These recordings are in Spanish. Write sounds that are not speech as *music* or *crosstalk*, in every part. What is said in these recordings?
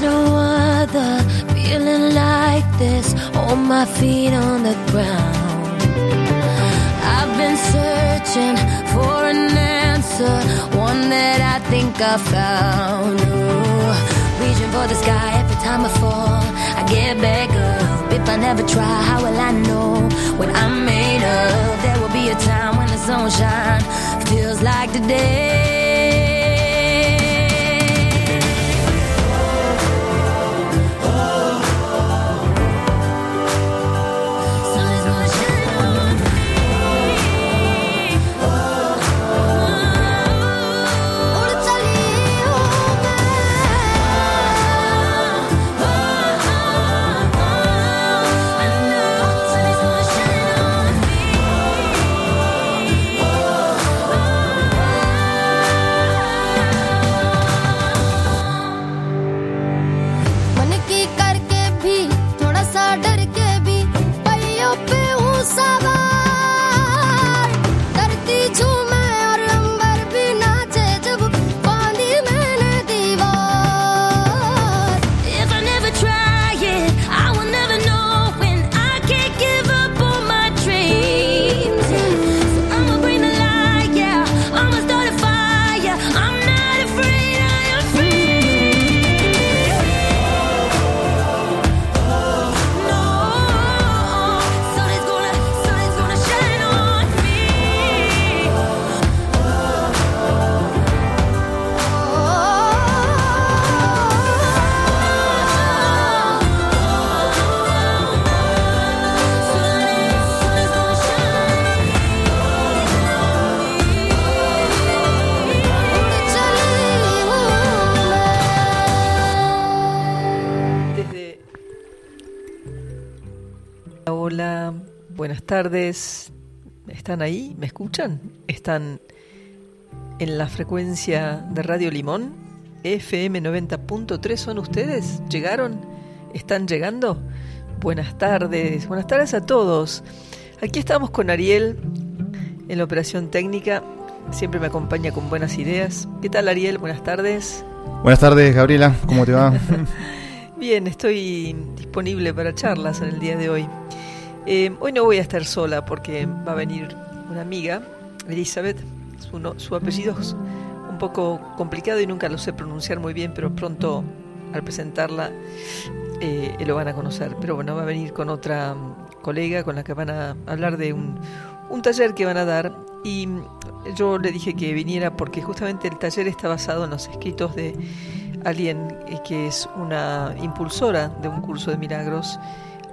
No other feeling like this. on my feet on the ground. I've been searching for an answer, one that I think I found. Ooh, reaching for the sky every time I fall. I get back up. If I never try, how will I know what I'm made of? There will be a time when the sunshine feels like the tardes. ¿Están ahí? ¿Me escuchan? ¿Están en la frecuencia de Radio Limón? FM 90.3 son ustedes? ¿Llegaron? ¿Están llegando? Buenas tardes, buenas tardes a todos. Aquí estamos con Ariel en la operación técnica. Siempre me acompaña con buenas ideas. ¿Qué tal Ariel? Buenas tardes. Buenas tardes Gabriela, ¿cómo te va? *laughs* Bien, estoy disponible para charlas en el día de hoy. Eh, hoy no voy a estar sola porque va a venir una amiga, Elizabeth. Su, apellido es un poco complicado y nunca lo sé pronunciar muy bien, pero pronto al presentarla eh, lo van a conocer. Pero bueno, va a venir con otra colega con la que van a hablar de un, un taller que van a dar. Y yo le dije que viniera porque justamente el taller está basado en los escritos de alguien eh, que es una impulsora de un curso de milagros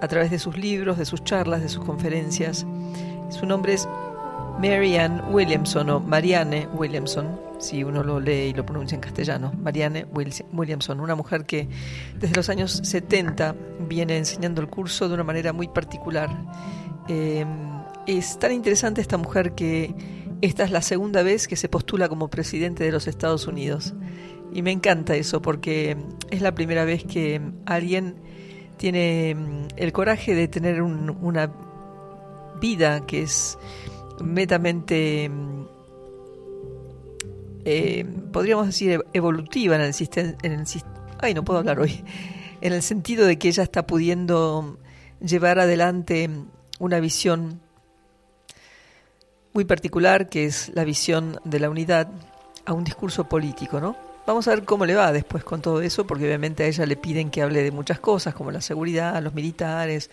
a través de sus libros, de sus charlas, de sus conferencias. Su nombre es Marianne Williamson o Marianne Williamson, si uno lo lee y lo pronuncia en castellano, Marianne Williamson, una mujer que desde los años 70 viene enseñando el curso de una manera muy particular. Em, es tan interesante esta mujer que esta es la segunda vez que se postula como presidente de los Estados Unidos. Y me encanta eso porque es la primera vez que alguien tiene mm, el coraje de tener una vida que es metamente, mm, eh, podríamos decir, evolutiva en el sistema. Ay, no puedo hablar hoy. *laughs* En el sentido de que ella está pudiendo llevar adelante una visión muy particular, que es la visión de la unidad, a un discurso político, ¿no? Vamos a ver cómo le va después con todo eso, porque obviamente a ella le piden que hable de muchas cosas, como la seguridad, los militares,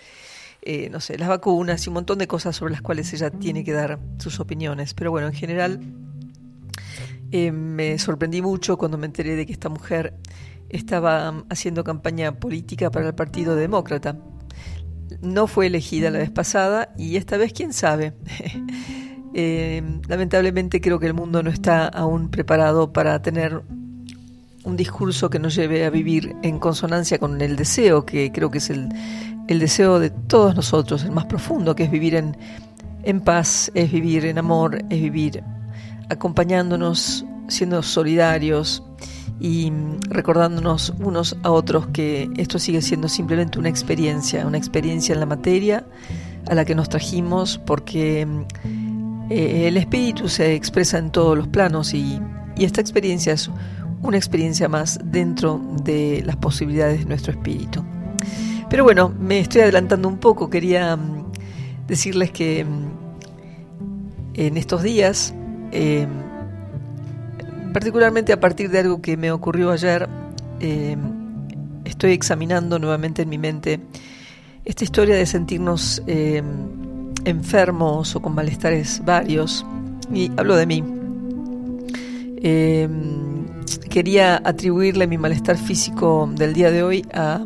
eh, no sé, las vacunas y un montón de cosas sobre las cuales ella tiene que dar sus opiniones. Pero bueno, en general eh, me sorprendí mucho cuando me enteré de que esta mujer estaba haciendo campaña política para el Partido Demócrata. No fue elegida la vez pasada y esta vez quién sabe. *laughs* Eh, lamentablemente creo que el mundo no está aún preparado para tener un discurso que nos lleve a vivir en consonancia con el deseo, que creo que es el, deseo de todos nosotros, el más profundo, que es vivir en, en paz, es vivir en amor, es vivir acompañándonos, siendo solidarios y recordándonos unos a otros que esto sigue siendo simplemente una experiencia, una experiencia en la materia a la que nos trajimos porque eh, el espíritu se expresa en todos los planos y, y esta experiencia es una experiencia más dentro de las posibilidades de nuestro espíritu. Pero bueno, me estoy adelantando un poco, quería mm, decirles que mm, en estos días, em, particularmente a partir de algo que me ocurrió ayer, em, estoy examinando nuevamente en mi mente esta historia de sentirnos em, enfermos o con malestares varios, y hablo de mí. Quería atribuirle mi malestar físico del día de hoy a,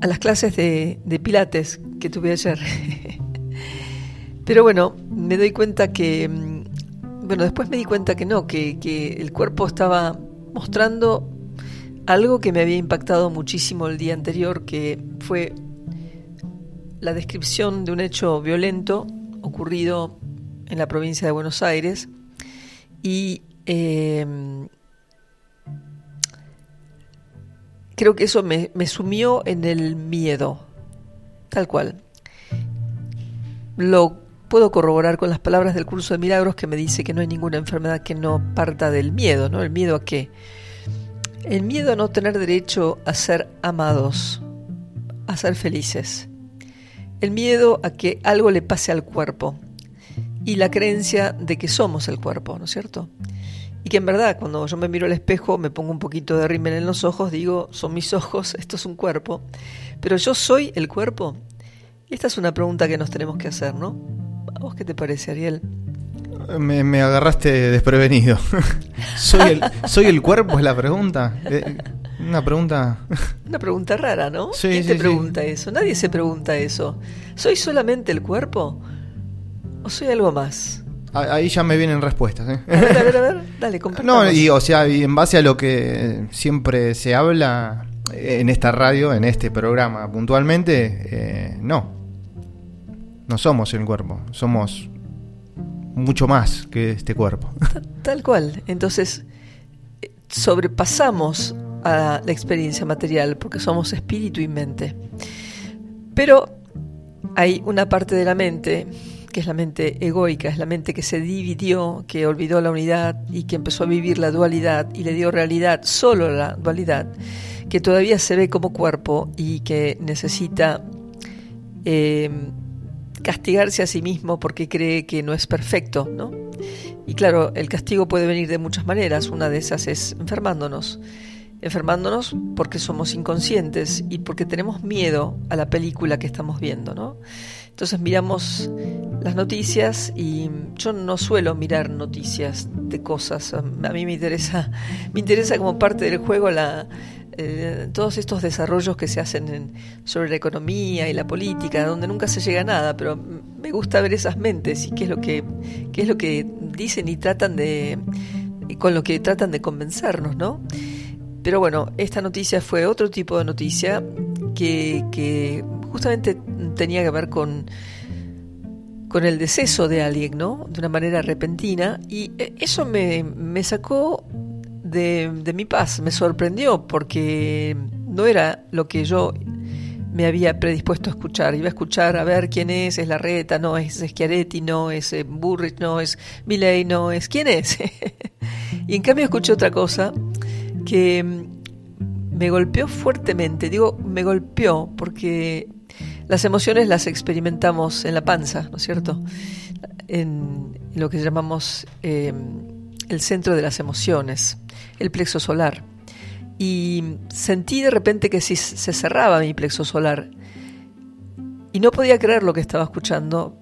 a las clases de, Pilates que tuve ayer. *laughs* Pero bueno, me doy cuenta que, mm, bueno, después me di cuenta que no, que, que el cuerpo estaba mostrando algo que me había impactado muchísimo el día anterior, que fue la descripción de un hecho violento ocurrido en la provincia de Buenos Aires y em, creo que eso me, me, sumió en el miedo, tal cual. Lo puedo corroborar con las palabras del curso de milagros que me dice que no hay ninguna enfermedad que no parta del miedo, ¿no? ¿El miedo a qué? El miedo a no tener derecho a ser amados, a ser felices. El miedo a que algo le pase al cuerpo. Y la creencia de que somos el cuerpo, ¿no es cierto? Y que en verdad cuando yo me miro al espejo me pongo un poquito de rímel en los ojos, digo, son mis ojos, *laughs* esto es un cuerpo. Pero yo soy el cuerpo. Esta es una pregunta que nos tenemos que hacer, ¿no? vos qué te parece, Ariel? Me, agarraste desprevenido. *laughs* ¿Soy, el, ¿Soy el cuerpo? Es la pregunta. Eh, una pregunta. *laughs* Una pregunta rara, ¿no? Sí, ¿Quién te pregunta eso? Nadie se pregunta eso. ¿Soy solamente el cuerpo? ¿O soy algo más? Ahí ya me vienen respuestas. ¿eh? A ver, a ver, a ver. Dale, *laughs* No, y o sea, y en base a lo que siempre se habla en esta radio, en este programa puntualmente, eh, no no somos el cuerpo, somos mucho más que este cuerpo. Tal cual. Entonces, sobrepasamos a la experiencia material porque somos espíritu y mente. Pero hay una parte de la mente que es la mente egoica, es la mente que se dividió, que olvidó la unidad y que empezó a vivir la dualidad y le dio realidad solo la dualidad, que todavía se ve como cuerpo y que necesita eh, castigarse a sí mismo porque cree que no es perfecto, ¿no? Y claro, el castigo puede venir de muchas maneras, una de esas es enfermándonos. Enfermándonos porque somos inconscientes y porque tenemos miedo a la película que estamos viendo, ¿no? Entonces miramos las noticias y yo no suelo mirar noticias de cosas. A mí me interesa, me interesa como parte del juego la, eh, todos estos desarrollos que se hacen sobre la economía y la política, donde nunca se llega a nada, pero me gusta ver esas mentes y qué es lo que, qué es lo que dicen y tratan de, con lo que tratan de convencernos, ¿no? Pero bueno, esta noticia fue otro tipo de noticia que, que justamente tenía que ver con, con el deceso de alguien, ¿no? De una manera repentina. Y eh, eso me, me sacó de, mi paz. Me sorprendió porque no era lo que yo me había predispuesto a escuchar. Iba a escuchar a ver quién es, es la reta, no es Schiaretti, no es eh, Burrich, no es Milley, no es quién es. *laughs* y en cambio escuché otra cosa que me golpeó fuertemente. Digo, me golpeó porque las emociones las experimentamos en la panza, ¿no es cierto? En, lo que llamamos eh, el centro de las emociones el plexo solar. Y sentí de repente que si se cerraba mi plexo solar. Y no podía creer lo que estaba escuchando.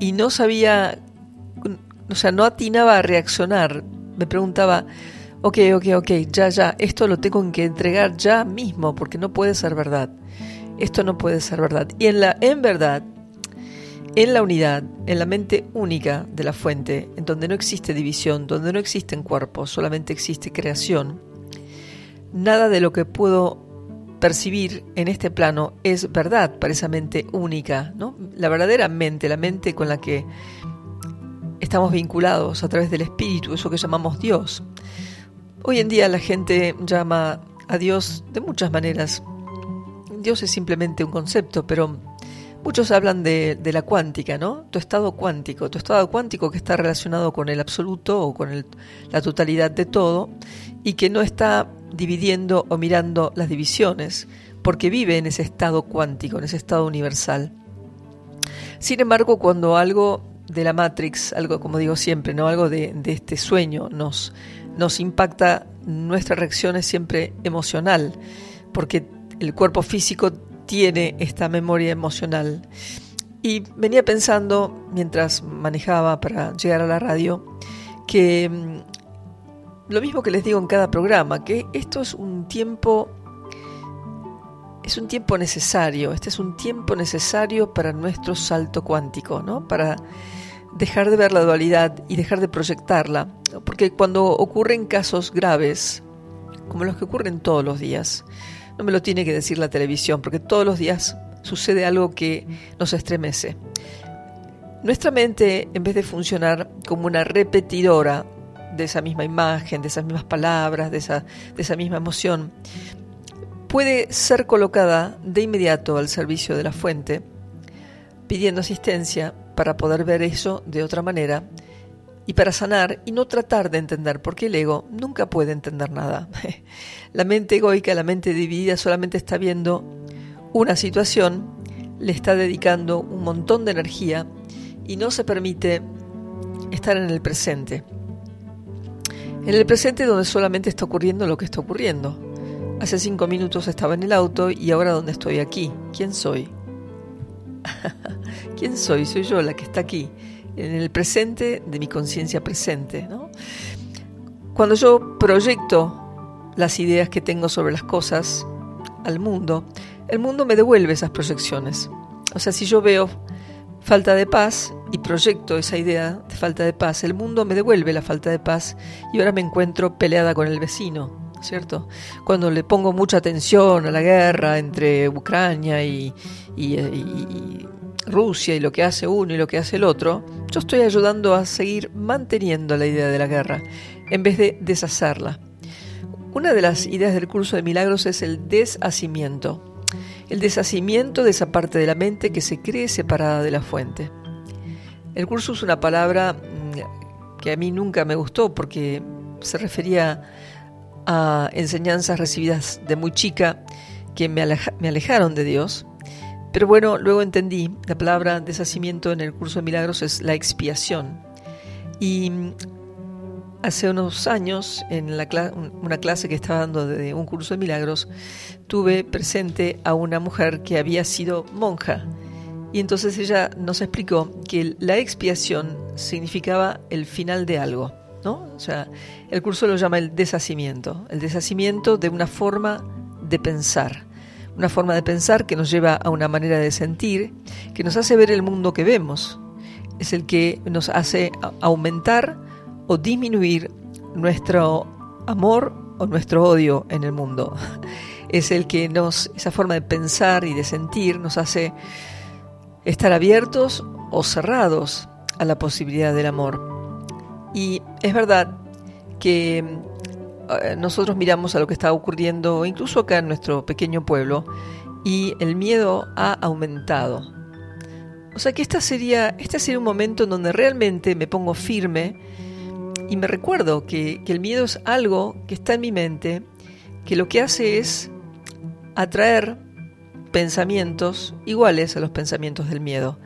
Y no sabía, o sea, no atinaba a reaccionar. Me preguntaba, ok, ok, ok, ya, ya, esto lo tengo que entregar ya mismo porque no puede ser verdad. Esto no puede ser verdad. Y en la en verdad en la unidad, en la mente única de la fuente, en donde no existe división, donde no existen cuerpos, solamente existe creación, nada de lo que puedo percibir en este plano es verdad para esa mente única, ¿no? La verdadera mente, la mente con la que estamos vinculados a través del espíritu, eso que llamamos Dios. Hoy en día la gente llama a Dios de muchas maneras. Dios es simplemente un concepto, pero Muchos hablan de, la cuántica, ¿no? Tu estado cuántico, tu estado cuántico que está relacionado con el absoluto o con la totalidad de todo y que no está dividiendo o mirando las divisiones, porque vive en ese estado cuántico, en ese estado universal. Sin embargo, cuando algo de la Matrix, algo como digo siempre, ¿no? algo de, de este sueño nos, nos impacta, nuestra reacción es siempre emocional, porque el cuerpo físico tiene esta memoria emocional. Y venía pensando, mientras manejaba para llegar a la radio, que mm, lo mismo que les digo en cada programa, que esto es un tiempo es un tiempo necesario, este es un tiempo necesario para nuestro salto cuántico, ¿no? Para dejar de ver la dualidad y dejar de proyectarla, porque cuando ocurren casos graves, como los que ocurren todos los días, no me lo tiene que decir la televisión, porque todos los días sucede algo que nos estremece. Nuestra mente, en vez de funcionar como una repetidora de esa misma imagen, de esas mismas palabras, de esa, de esa misma emoción, puede ser colocada de inmediato al servicio de la fuente, pidiendo asistencia para poder ver eso de otra manera y para sanar y no tratar de entender, porque el ego nunca puede entender nada. *laughs* La mente egoica, la mente dividida, solamente está viendo una situación, le está dedicando un montón de energía y no se permite estar en el presente. En el presente donde solamente está ocurriendo lo que está ocurriendo. Hace cinco minutos estaba en el auto y ahora donde estoy aquí. ¿Quién soy? *laughs* ¿Quién soy? Soy yo la que está aquí en el presente de mi conciencia presente. Cuando yo proyecto las ideas que tengo sobre las cosas al mundo, el mundo me devuelve esas proyecciones. O sea, si yo veo falta de paz y proyecto esa idea de falta de paz, el mundo me devuelve la falta de paz y ahora me encuentro peleada con el vecino, ¿cierto? Cuando le pongo mucha atención a la guerra entre Ucrania y Rusia y lo que hace uno y lo que hace el otro, yo estoy ayudando a seguir manteniendo la idea de la guerra en vez de deshacerla. Una de las ideas del curso de milagros es el deshacimiento, el deshacimiento de esa parte de la mente que se cree separada de la fuente. El curso es una palabra mm, que a mí nunca me gustó porque se refería a enseñanzas recibidas de muy chica que me, alejaron de Dios pero bueno, luego entendí, la palabra deshacimiento en el curso de milagros es la expiación. Y hace unos años, en una clase que estaba dando de un curso de milagros, tuve presente a una mujer que había sido monja. Y entonces ella nos explicó que la expiación significaba el final de algo. ¿no? O sea, el curso lo llama el deshacimiento, el deshacimiento de una forma de pensar una forma de pensar que nos lleva a una manera de sentir, que nos hace ver el mundo que vemos. Es el que nos hace aumentar o disminuir nuestro amor o nuestro odio en el mundo. *laughs* Es el que nos, esa forma de pensar y de sentir nos hace estar abiertos o cerrados a la posibilidad del amor. Y es verdad que nosotros miramos a lo que está ocurriendo, incluso acá en nuestro pequeño pueblo, y el miedo ha aumentado. O sea que esta sería, este sería un momento en donde realmente me pongo firme y me recuerdo que, que el miedo es algo que está en mi mente, que lo que hace es atraer pensamientos iguales a los pensamientos del miedo.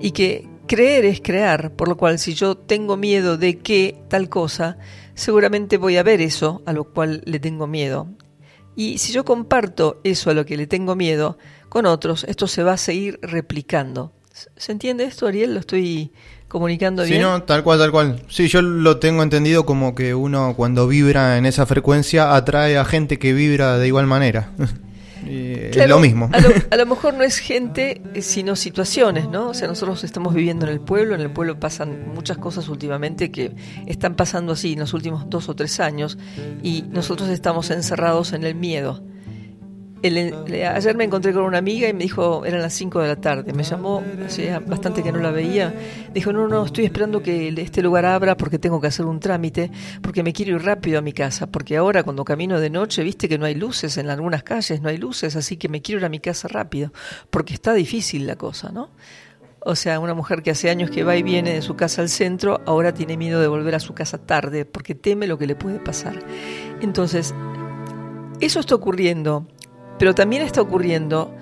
Y que creer es crear, por lo cual si yo tengo miedo de que tal cosa, seguramente voy a ver eso a lo cual le tengo miedo. Y si yo comparto eso a lo que le tengo miedo con otros, esto se va a seguir replicando. ¿Se entiende esto, Ariel? ¿Lo estoy comunicando bien? Sí, no, tal cual, tal cual. Sí, yo lo tengo entendido como que uno cuando vibra en esa frecuencia atrae a gente que vibra de igual manera. *laughs* es lo mismo. *laughs* A lo, mejor no es gente, eh, sino situaciones, ¿no? O sea, nosotros estamos viviendo en el pueblo, en el pueblo pasan muchas cosas últimamente que están pasando así en los últimos dos o tres años y nosotros estamos encerrados en el miedo. Ayer me encontré con una amiga y me dijo, eran las 5 de la tarde, me llamó, hacía bastante que no la veía, dijo, no, no, estoy esperando que este lugar abra porque tengo que hacer un trámite, porque me quiero ir rápido a mi casa, porque ahora cuando camino de noche, viste que no hay luces en algunas calles, no hay luces, así que me quiero ir a mi casa rápido, porque está difícil la cosa, ¿no? O sea, una mujer que hace años que va y viene de su casa al centro, ahora tiene miedo de volver a su casa tarde, porque teme lo que le puede pasar. Entonces, eso está ocurriendo pero también está ocurriendo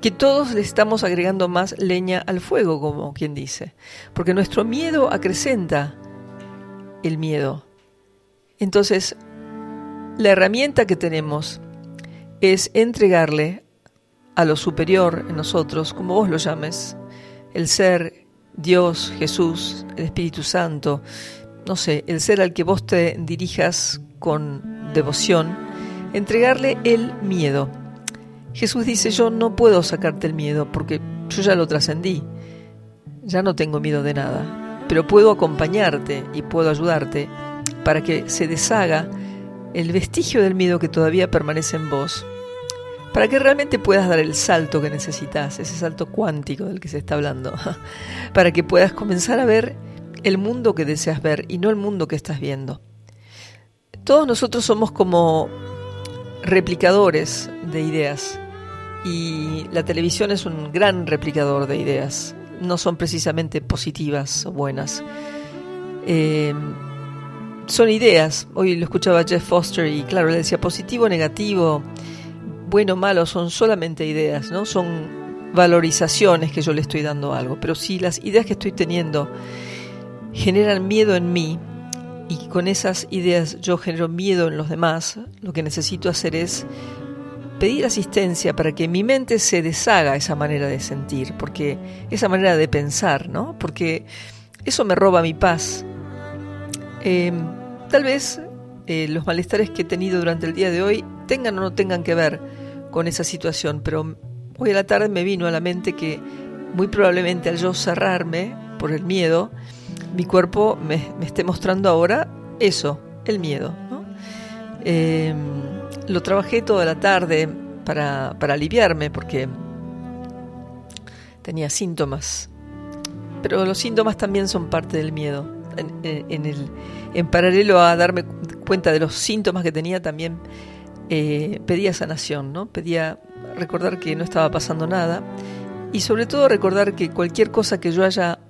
que todos le estamos agregando más leña al fuego, como quien dice, porque nuestro miedo acrecenta el miedo. Entonces, la herramienta que tenemos es entregarle a lo superior en nosotros, como vos lo llames, el ser, Dios, Jesús, el Espíritu Santo, no sé, el ser al que vos te dirijas con devoción, entregarle el miedo. Jesús dice, yo no puedo sacarte el miedo porque yo ya lo trascendí, ya no tengo miedo de nada, pero puedo acompañarte y puedo ayudarte para que se deshaga el vestigio del miedo que todavía permanece en vos, para que realmente puedas dar el salto que necesitas, ese salto cuántico del que se está hablando, *laughs* para que puedas comenzar a ver el mundo que deseas ver y no el mundo que estás viendo. Todos nosotros somos como replicadores de ideas y la televisión es un gran replicador de ideas. No son precisamente positivas o buenas. Eh, son ideas. Hoy lo escuchaba Jeff Foster y claro, le decía positivo, negativo, bueno, malo, son solamente ideas, ¿no? Son valorizaciones que yo le estoy dando algo. Pero si las ideas que estoy teniendo generan miedo en mí, y con esas ideas yo genero miedo en los demás, lo que necesito hacer es pedir asistencia para que mi mente se deshaga esa manera de sentir, porque esa manera de pensar, ¿no? Porque eso me roba mi paz. Em, tal vez eh, los malestares que he tenido durante el día de hoy tengan o no tengan que ver con esa situación, pero hoy a la tarde me vino a la mente que muy probablemente al yo cerrarme por el miedo, mi cuerpo me, esté mostrando ahora eso, el miedo. Em, lo trabajé toda la tarde para, aliviarme porque tenía síntomas, pero los síntomas también son parte del miedo. En, el, en paralelo a darme cuenta de los síntomas que tenía, también eh, pedía sanación, ¿no? pedía recordar que no estaba pasando nada y sobre todo recordar que cualquier cosa que yo haya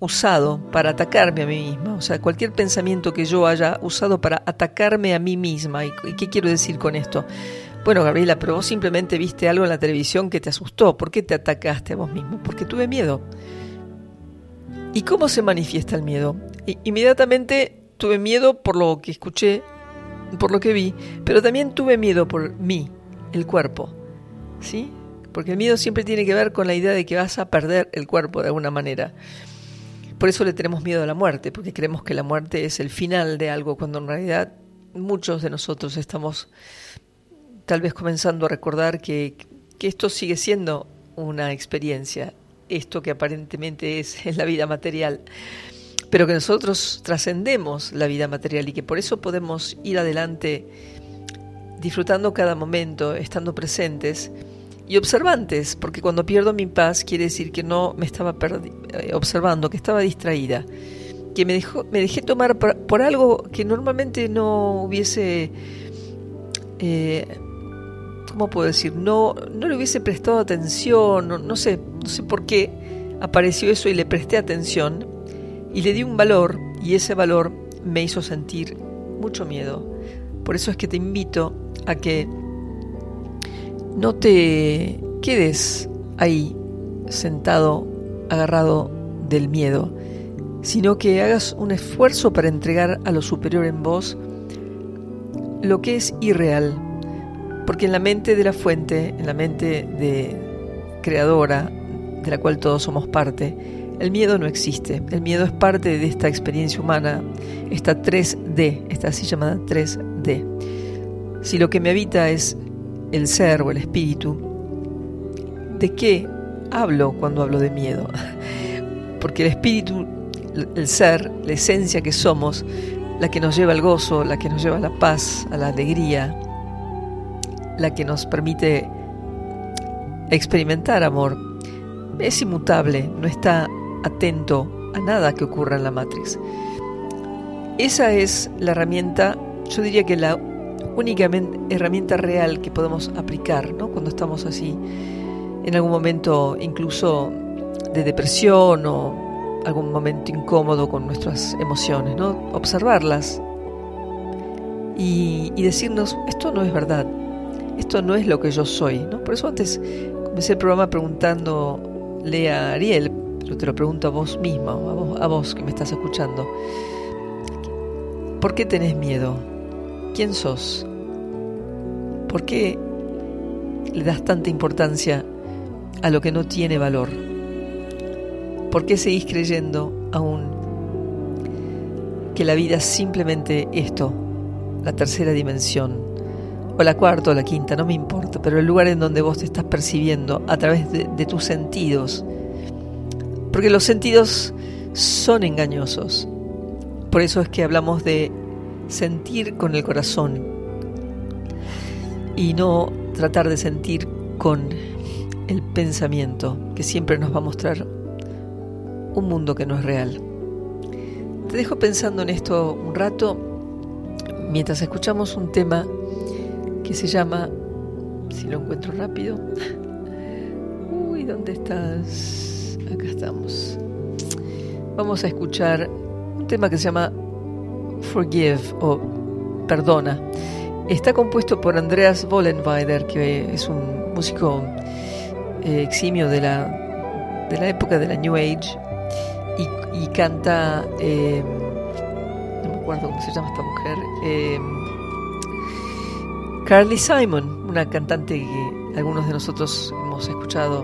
usado para atacarme a mí misma, o sea, cualquier pensamiento que yo haya usado para atacarme a mí misma. ¿Y, qué quiero decir con esto? Bueno, Gabriela, pero vos simplemente viste algo en la televisión que te asustó. ¿Por qué te atacaste a vos mismo? Porque tuve miedo. ¿Y cómo se manifiesta el miedo? inmediatamente tuve miedo por lo que escuché, por lo que vi, pero también tuve miedo por mí, el cuerpo. ¿Sí? Porque el miedo siempre tiene que ver con la idea de que vas a perder el cuerpo de alguna manera. Por eso le tenemos miedo a la muerte, porque creemos que la muerte es el final de algo, cuando en realidad muchos de nosotros estamos tal vez comenzando a recordar que, esto sigue siendo una experiencia, esto que aparentemente es, *laughs* es la vida material, pero que nosotros trascendemos la vida material y que por eso podemos ir adelante disfrutando cada momento, estando presentes y observantes, porque cuando pierdo mi paz quiere decir que no me estaba eh, observando, que estaba distraída, que me, dejó, me dejé tomar por, algo que normalmente no hubiese, eh, ¿cómo puedo decir? No, no le hubiese prestado atención, no, no, sé, no sé por qué apareció eso y le presté atención y le di un valor y ese valor me hizo sentir mucho miedo. Por eso es que te invito a que no te quedes ahí sentado, agarrado del miedo, sino que hagas un esfuerzo para entregar a lo superior en vos lo que es irreal. Porque en la mente de la fuente, en la mente de creadora, de la cual todos somos parte, el miedo no existe. El miedo es parte de esta experiencia humana, esta 3D, esta así llamada 3D. Si lo que me habita es el ser o el espíritu, ¿de qué hablo cuando hablo de miedo? *laughs* Porque el espíritu, el ser, la esencia que somos, la que nos lleva al gozo, la que nos lleva a la paz, a la alegría, la que nos permite experimentar amor, es inmutable, no está atento a nada que ocurra en la Matrix. Esa es la herramienta, yo diría que la única herramienta real que podemos aplicar ¿no? cuando estamos así, en algún momento incluso de depresión o algún momento incómodo con nuestras emociones, ¿no? observarlas y, decirnos, esto no es verdad, esto no es lo que yo soy. ¿no? Por eso antes comencé el programa preguntando, lea Ariel, pero te lo pregunto a vos misma, a vos, a vos que me estás escuchando. ¿Por qué tenés miedo? ¿Quién sos? ¿Por qué le das tanta importancia a lo que no tiene valor? ¿Por qué seguís creyendo aún que la vida es simplemente esto, la tercera dimensión, o la cuarta o la quinta, no me importa, pero el lugar en donde vos te estás percibiendo a través de, de tus sentidos? Porque los sentidos son engañosos. Por eso es que hablamos de sentir con el corazón y no tratar de sentir con el pensamiento que siempre nos va a mostrar un mundo que no es real. Te dejo pensando en esto un rato mientras escuchamos un tema que se llama, si lo encuentro rápido, *laughs* uy, ¿dónde estás? Acá estamos. Vamos a escuchar un tema que se llama Forgive o Perdona. Está compuesto por Andreas Vollenweider, que es un músico eh, eximio de la, de la época de la New Age y, canta, eh, no me acuerdo cómo se llama esta mujer, eh, Carly Simon, una cantante que algunos de nosotros hemos escuchado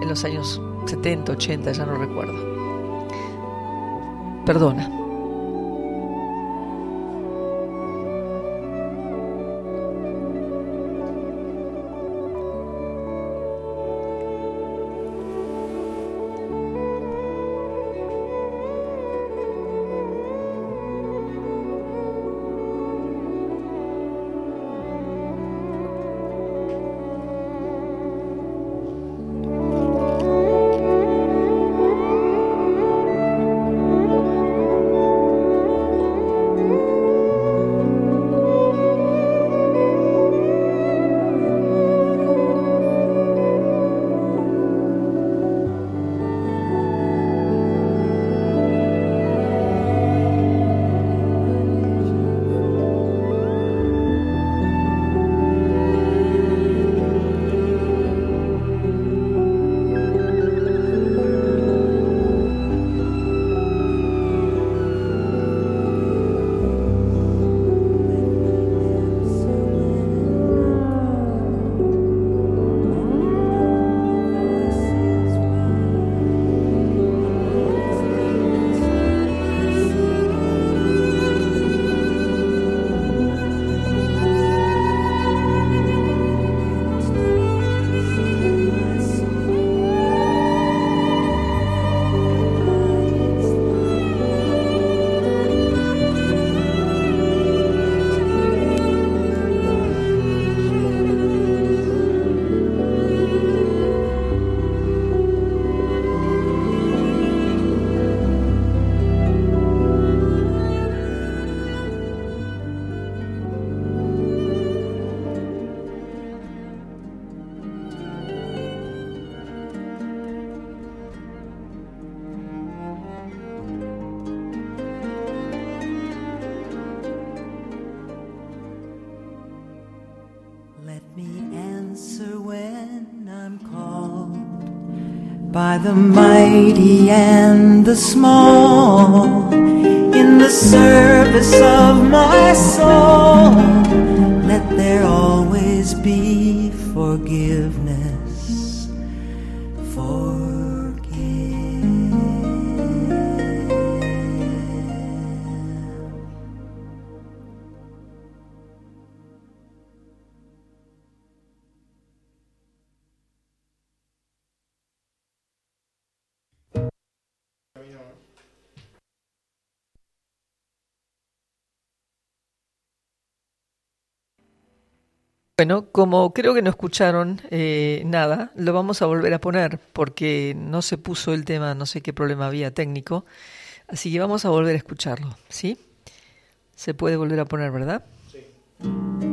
en los años 70, 80, ya no recuerdo. Perdona. The mighty and the small in the service of my soul. Creo que no escucharon eh, nada, lo vamos a volver a poner porque no se puso el tema, no sé qué problema había técnico, así que vamos a volver a escucharlo, ¿sí? Se puede volver a poner, ¿verdad? Sí.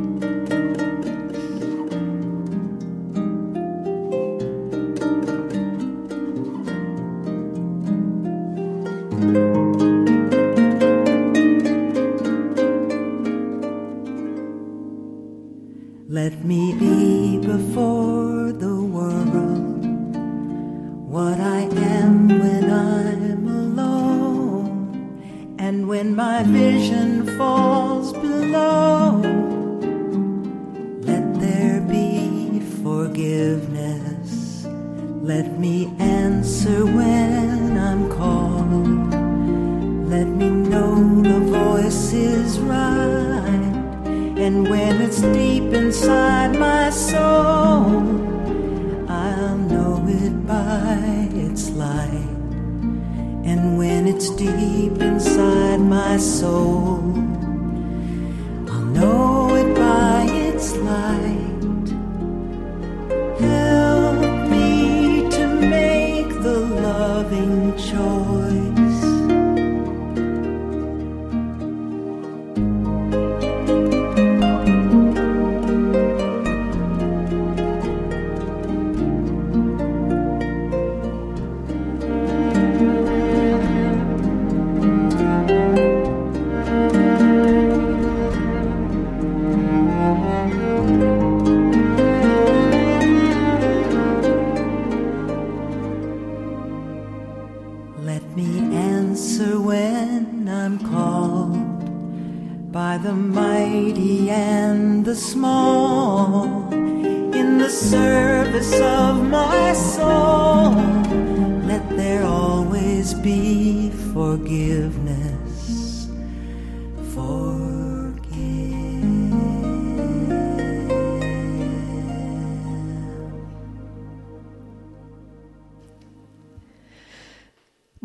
Let me be before the world what I am when I'm alone, and when my vision falls below. Let there be forgiveness. Let me answer when I'm called. Let me know the voice is right. And when it's deep inside my soul, I'll know it by its light. And when it's deep inside my soul, I'll know it by its light. Help me to make the loving choice.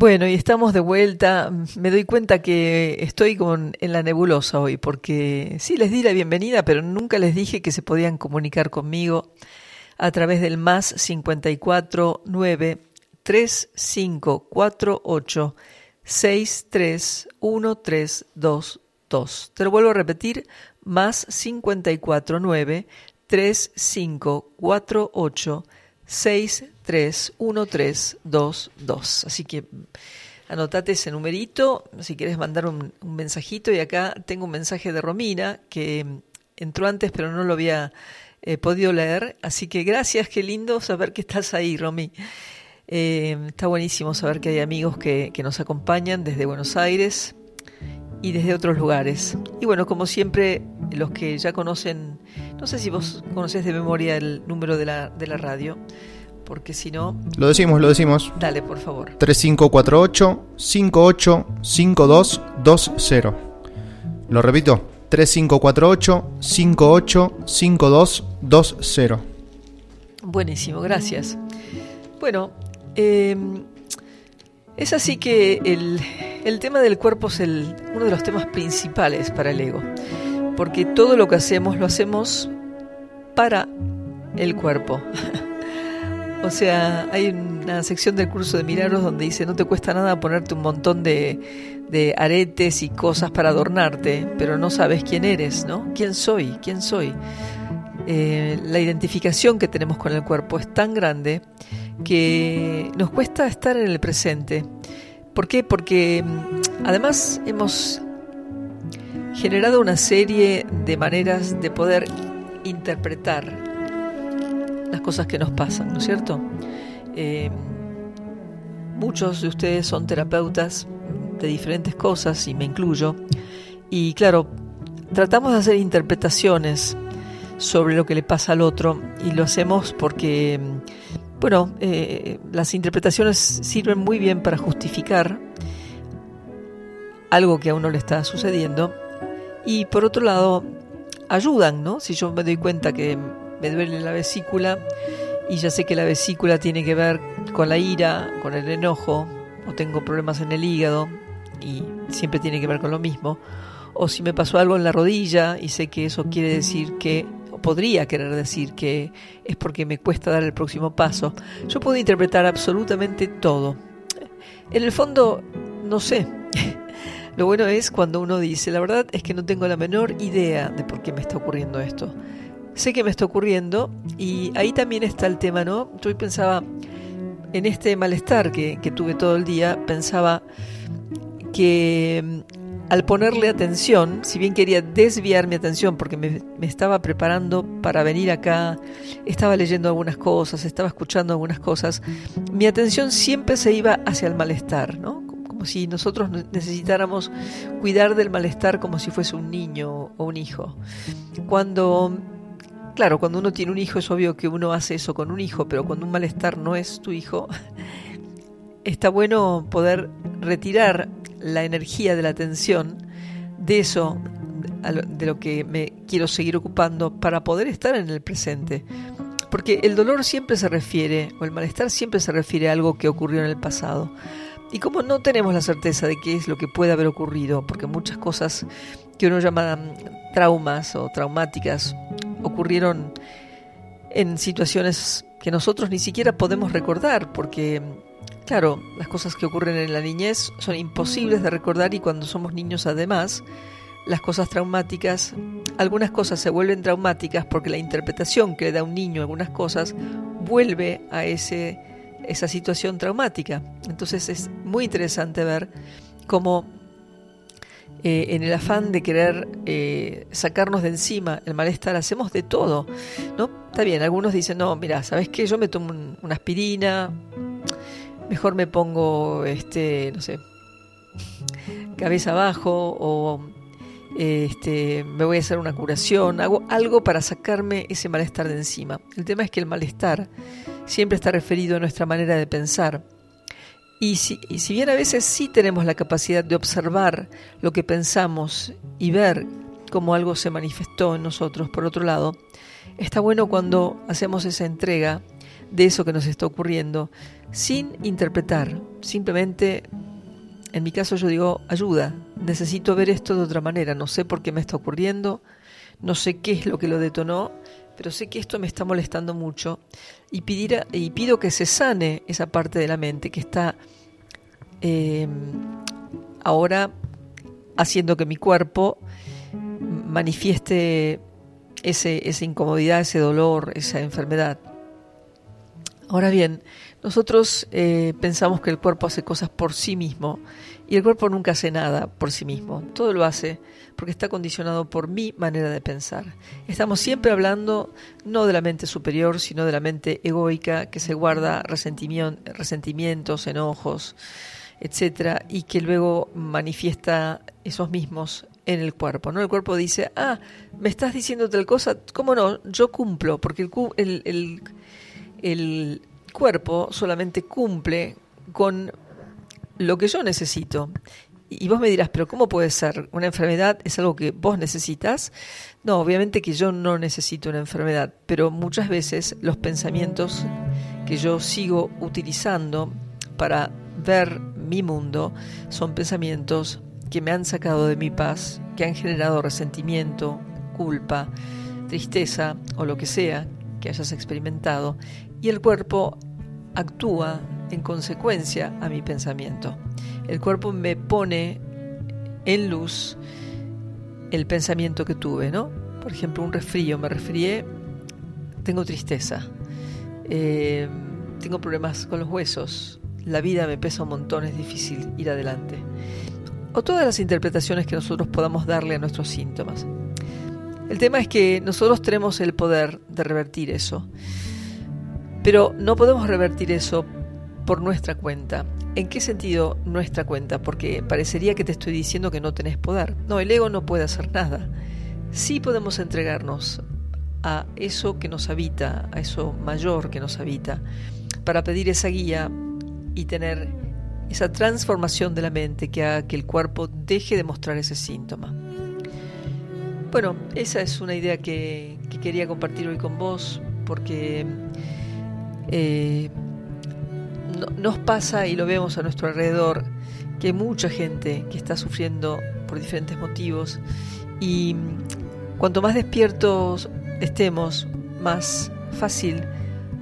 Bueno, y estamos de vuelta. Me doy cuenta que estoy con, en la nebulosa hoy, porque sí les di la bienvenida, pero nunca les dije que se podían comunicar conmigo a través del más 54 9 3548 631322. Te lo vuelvo a repetir, más 54 9 3548 631322. Así que anotate ese numerito si quieres mandar un, un, mensajito. Y acá tengo un mensaje de Romina que entró antes pero no lo había eh, podido leer. Así que gracias, qué lindo saber que estás ahí, Romy. Eh, está buenísimo saber que hay amigos que, que nos acompañan desde Buenos Aires y desde otros lugares. Y bueno, como siempre, los que ya conocen, no sé si vos conocés de memoria el número de la, de la radio, porque si no... Lo decimos, lo decimos. Dale, por favor. 3548-585220. Lo repito, 3548-585220. Buenísimo, gracias. Bueno, eh, es así que el, el tema del cuerpo es el, uno de los temas principales para el ego, porque todo lo que hacemos lo hacemos para el cuerpo. *laughs* o sea, hay una sección del curso de Milagros donde dice, no te cuesta nada ponerte un montón de, aretes y cosas para adornarte, pero no sabes quién eres, ¿no? ¿Quién soy? ¿Quién soy? Eh, la identificación que tenemos con el cuerpo es tan grande que nos cuesta estar en el presente. ¿Por qué? Porque mm, además hemos generado una serie de maneras de poder interpretar las cosas que nos pasan, ¿no es cierto? Eh, muchos de ustedes son terapeutas de diferentes cosas y me incluyo. Y claro, tratamos de hacer interpretaciones sobre lo que le pasa al otro y lo hacemos porque, bueno, eh, las interpretaciones sirven muy bien para justificar algo que a uno le está sucediendo y por otro lado ayudan, ¿no? Si yo me doy cuenta que me duele la vesícula y ya sé que la vesícula tiene que ver con la ira, con el enojo, o tengo problemas en el hígado y siempre tiene que ver con lo mismo, o si me pasó algo en la rodilla y sé que eso quiere decir que podría querer decir que es porque me cuesta dar el próximo paso. Yo puedo interpretar absolutamente todo. En el fondo, no sé. *laughs* Lo bueno es cuando uno dice, la verdad es que no tengo la menor idea de por qué me está ocurriendo esto. Sé que me está ocurriendo y ahí también está el tema, ¿no? Yo pensaba, en este malestar que, que tuve todo el día, pensaba que al ponerle atención, si bien quería desviar mi atención porque me, estaba preparando para venir acá, estaba leyendo algunas cosas, estaba escuchando algunas cosas, mi atención siempre se iba hacia el malestar, ¿no? Como si nosotros necesitáramos cuidar del malestar como si fuese un niño o un hijo. Cuando, claro, cuando uno tiene un hijo es obvio que uno hace eso con un hijo, pero cuando un malestar no es tu hijo, *laughs* está bueno poder retirar la energía de la atención de eso, de lo que me quiero seguir ocupando para poder estar en el presente. Porque el dolor siempre se refiere, o el malestar siempre se refiere a algo que ocurrió en el pasado. Y como no tenemos la certeza de qué es lo que puede haber ocurrido, porque muchas cosas que uno llama traumas o traumáticas ocurrieron en situaciones que nosotros ni siquiera podemos recordar, porque Claro, las cosas que ocurren en la niñez son imposibles de recordar y cuando somos niños además, las cosas traumáticas, algunas cosas se vuelven traumáticas porque la interpretación que le da un niño a algunas cosas vuelve a ese, esa situación traumática. Entonces es muy interesante ver cómo eh, en el afán de querer eh, sacarnos de encima el malestar hacemos de todo, ¿no? Está bien, algunos dicen, no, mira, ¿sabes qué? Yo me tomo una aspirina, mejor me pongo, este, no sé, cabeza abajo o este, me voy a hacer una curación, hago algo para sacarme ese malestar de encima. El tema es que el malestar siempre está referido a nuestra manera de pensar. Y si, bien a veces sí tenemos la capacidad de observar lo que pensamos y ver cómo algo se manifestó en nosotros, por otro lado, está bueno cuando hacemos esa entrega de eso que nos está ocurriendo, sin interpretar, simplemente, en mi caso yo digo, ayuda, necesito ver esto de otra manera, no sé por qué me está ocurriendo, no sé qué es lo que lo detonó, pero sé que esto me está molestando mucho y pido que se sane esa parte de la mente que está em, ahora haciendo que mi cuerpo manifieste ese, esa incomodidad, ese dolor, esa enfermedad. Ahora bien, nosotros eh, pensamos que el cuerpo hace cosas por sí mismo y el cuerpo nunca hace nada por sí mismo. Todo lo hace porque está condicionado por mi manera de pensar. Estamos siempre hablando no de la mente superior, sino de la mente egoica que se guarda resentimientos, enojos, etcétera, y que luego manifiesta esos mismos en el cuerpo. ¿no? El cuerpo dice, ah, me estás diciendo tal cosa, ¿cómo no? Yo cumplo, porque el, el el cuerpo solamente cumple con lo que yo necesito. Y vos me dirás, pero ¿cómo puede ser? ¿Una enfermedad es algo que vos necesitas? No, obviamente que yo no necesito una enfermedad, pero muchas veces los pensamientos que yo sigo utilizando para ver mi mundo son pensamientos que me han sacado de mi paz, que han generado resentimiento, culpa, tristeza o lo que sea que hayas experimentado y el cuerpo actúa en consecuencia a mi pensamiento. El cuerpo me pone en luz el pensamiento que tuve, ¿no? Por ejemplo, un resfrío, me resfrié, tengo tristeza, eh, tengo problemas con los huesos, la vida me pesa un montón, es difícil ir adelante. O todas las interpretaciones que nosotros podamos darle a nuestros síntomas. El tema es que nosotros tenemos el poder de revertir eso. Pero no podemos revertir eso por nuestra cuenta. ¿En qué sentido nuestra cuenta? Porque parecería que te estoy diciendo que no tenés poder. No, el ego no puede hacer nada. Sí podemos entregarnos a eso que nos habita, a eso mayor que nos habita, para pedir esa guía y tener esa transformación de la mente que haga que el cuerpo deje de mostrar ese síntoma. Bueno, esa es una idea que, que quería compartir hoy con vos, porque eh, nos pasa y lo vemos a nuestro alrededor que hay mucha gente que está sufriendo por diferentes motivos y cuanto más despiertos estemos, más fácil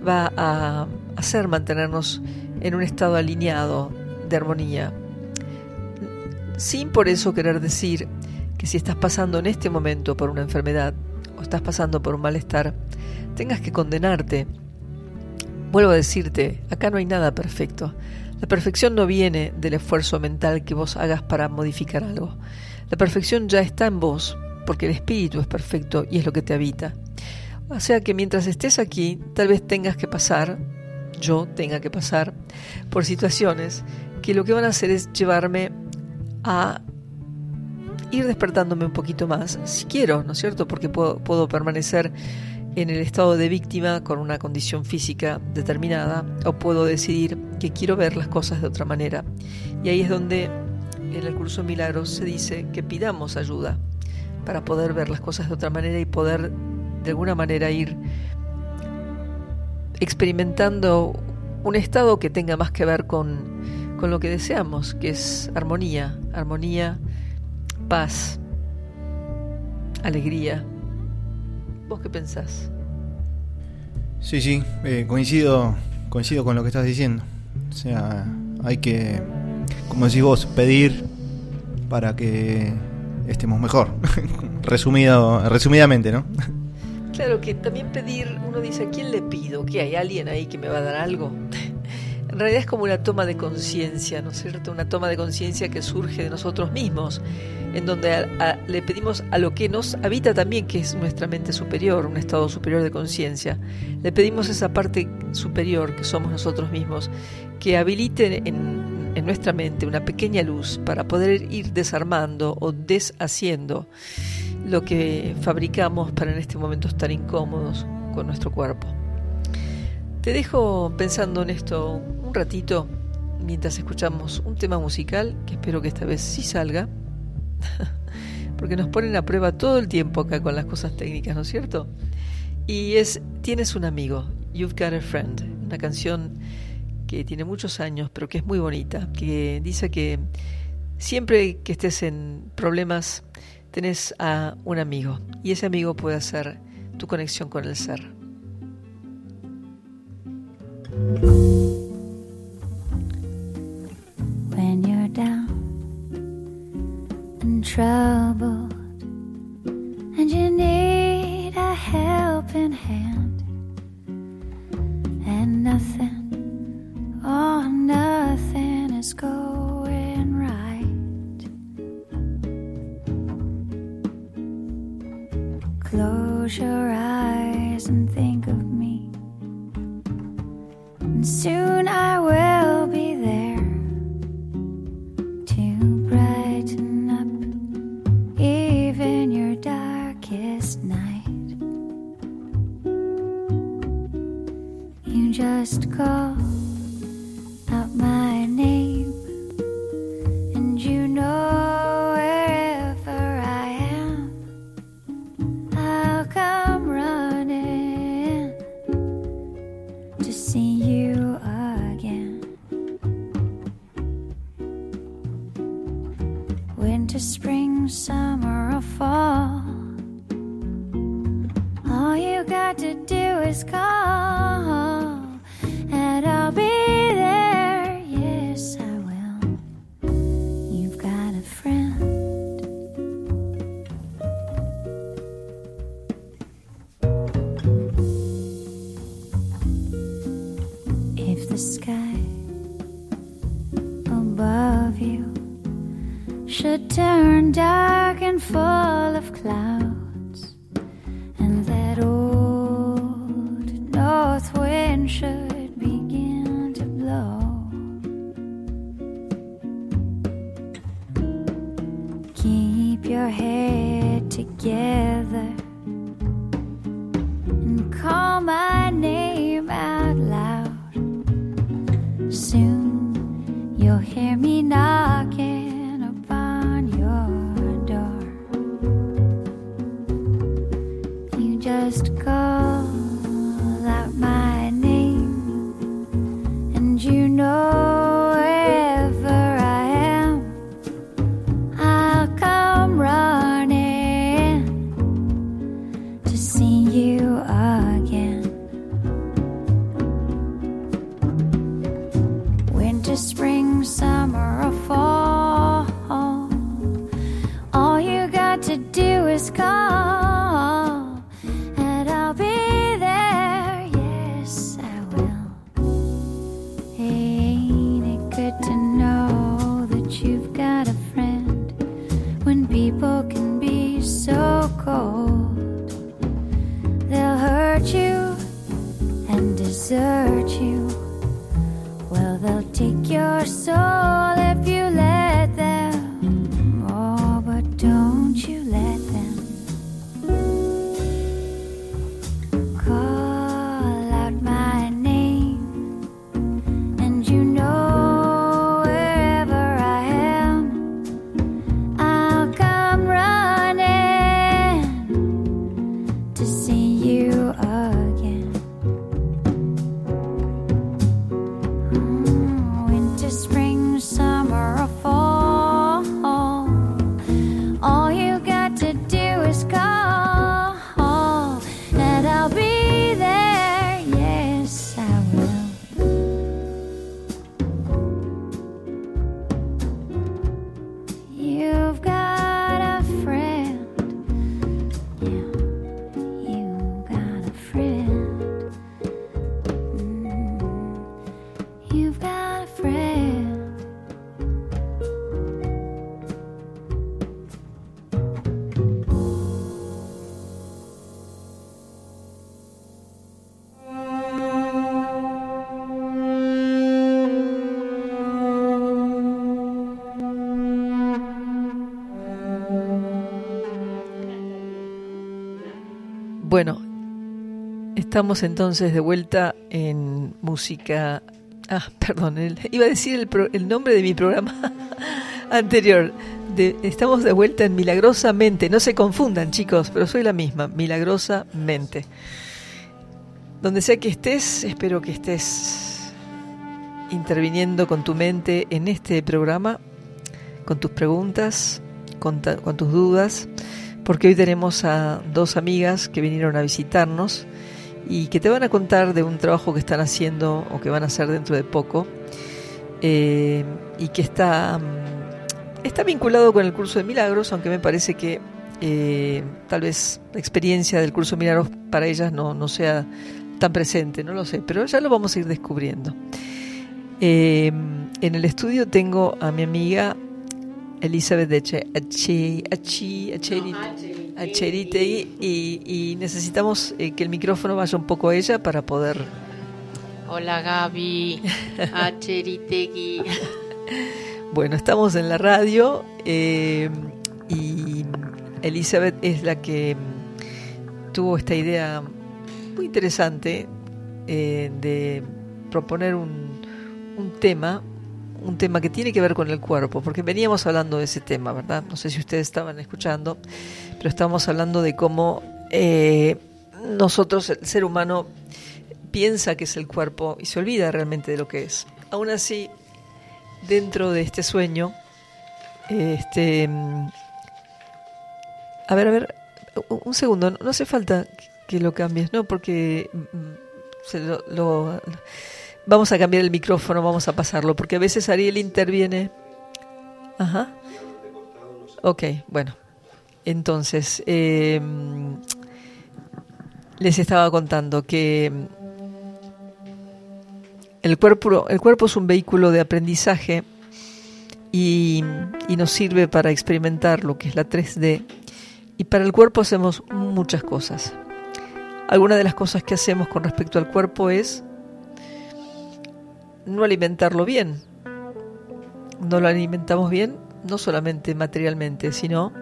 va a hacer mantenernos en un estado alineado de armonía. Sin por eso querer decir que si estás pasando en este momento por una enfermedad o estás pasando por un malestar, tengas que condenarte. Vuelvo a decirte, acá no hay nada perfecto. La perfección no viene del esfuerzo mental que vos hagas para modificar algo. La perfección ya está en vos, porque el espíritu es perfecto y es lo que te habita. O sea que mientras estés aquí, tal vez tengas que pasar, yo tenga que pasar, por situaciones que lo que van a hacer es llevarme a ir despertándome un poquito más, si quiero, ¿no es cierto? Porque puedo, puedo permanecer en el estado de víctima con una condición física determinada o puedo decidir que quiero ver las cosas de otra manera. Y ahí es donde en el curso de milagros se dice que pidamos ayuda para poder ver las cosas de otra manera y poder de alguna manera ir experimentando un estado que tenga más que ver con, con lo que deseamos, que es armonía, armonía, paz, alegría. ¿Vos qué pensás? Sí, sí, eh, coincido, coincido con lo que estás diciendo. O sea, hay que, como decís vos, pedir para que estemos mejor. *laughs* Resumido, resumidamente, ¿no? Claro que también pedir, uno dice, ¿a quién le pido? ¿Que hay alguien ahí que me va a dar algo? *laughs* En realidad es como una toma de conciencia, ¿no es cierto? Una toma de conciencia que surge de nosotros mismos, en donde le pedimos a lo que nos habita también, que es nuestra mente superior, un estado superior de conciencia. Le pedimos esa parte superior que somos nosotros mismos, que habilite en, en nuestra mente una pequeña luz para poder ir desarmando o deshaciendo lo que fabricamos para en este momento estar incómodos con nuestro cuerpo. Te dejo pensando en esto un ratito mientras escuchamos un tema musical que espero que esta vez sí salga, *laughs* porque nos ponen a prueba todo el tiempo acá con las cosas técnicas, ¿no es cierto? Y es Tienes un amigo, You've Got a Friend, una canción que tiene muchos años, pero que es muy bonita, que dice que siempre que estés en problemas, tenés a un amigo y ese amigo puede ser tu conexión con el ser. When you're down and troubled and you need a helping hand and nothing, oh nothing is going Close your eyes and think of me. And soon I will be there to brighten up even your darkest night. You just call estamos entonces de vuelta en música. Ah, *laughs* perdón, iba a decir el, pro- el nombre de mi programa *laughs* anterior. Estamos de vuelta en Milagrosamente. No se confundan, chicos, pero soy la misma, Milagrosamente. Donde sea que estés, espero que estés interviniendo con tu mente en este programa, con tus preguntas, con, ta- con tus dudas porque hoy tenemos a dos amigas que vinieron a visitarnos y que te van a contar de un trabajo que están haciendo o que van a hacer dentro de poco eh, y que está, mm, está vinculado con el curso de milagros, aunque me parece que eh, tal vez la experiencia del curso de milagros para ellas no, no sea tan presente, no lo sé, pero ya lo vamos a ir descubriendo. Eh, en el estudio tengo a mi amiga Elizabeth de Ache- Ache- Achi- Acheri- Acheritegui y, y necesitamos eh, que el micrófono vaya un poco a ella para poder... Hola Gaby, *laughs* Acheritegui. Bueno, estamos en la radio eh, y Elizabeth es la que tuvo esta idea muy interesante eh, de proponer un, un tema, un tema que tiene que ver con el cuerpo, porque veníamos hablando de ese tema, ¿verdad? No sé si ustedes estaban escuchando, pero estábamos hablando de cómo eh, nosotros, el ser humano, piensa que es el cuerpo y se olvida realmente de lo que es. Aún así, dentro de este sueño, este, mm, a ver, a ver, un segundo, no, hace falta que lo cambies, ¿no? Porque mm, se lo- vamos a cambiar el micrófono, vamos a pasarlo, porque a veces Ariel interviene. Ajá. Ok, bueno. Entonces, eh, les estaba contando que el cuerpo, el cuerpo es un vehículo de aprendizaje y, y nos sirve para experimentar lo que es la 3D. Y para el cuerpo hacemos muchas cosas. Algunas de las cosas que hacemos con respecto al cuerpo es no alimentarlo bien. No lo alimentamos bien, no solamente materialmente, sino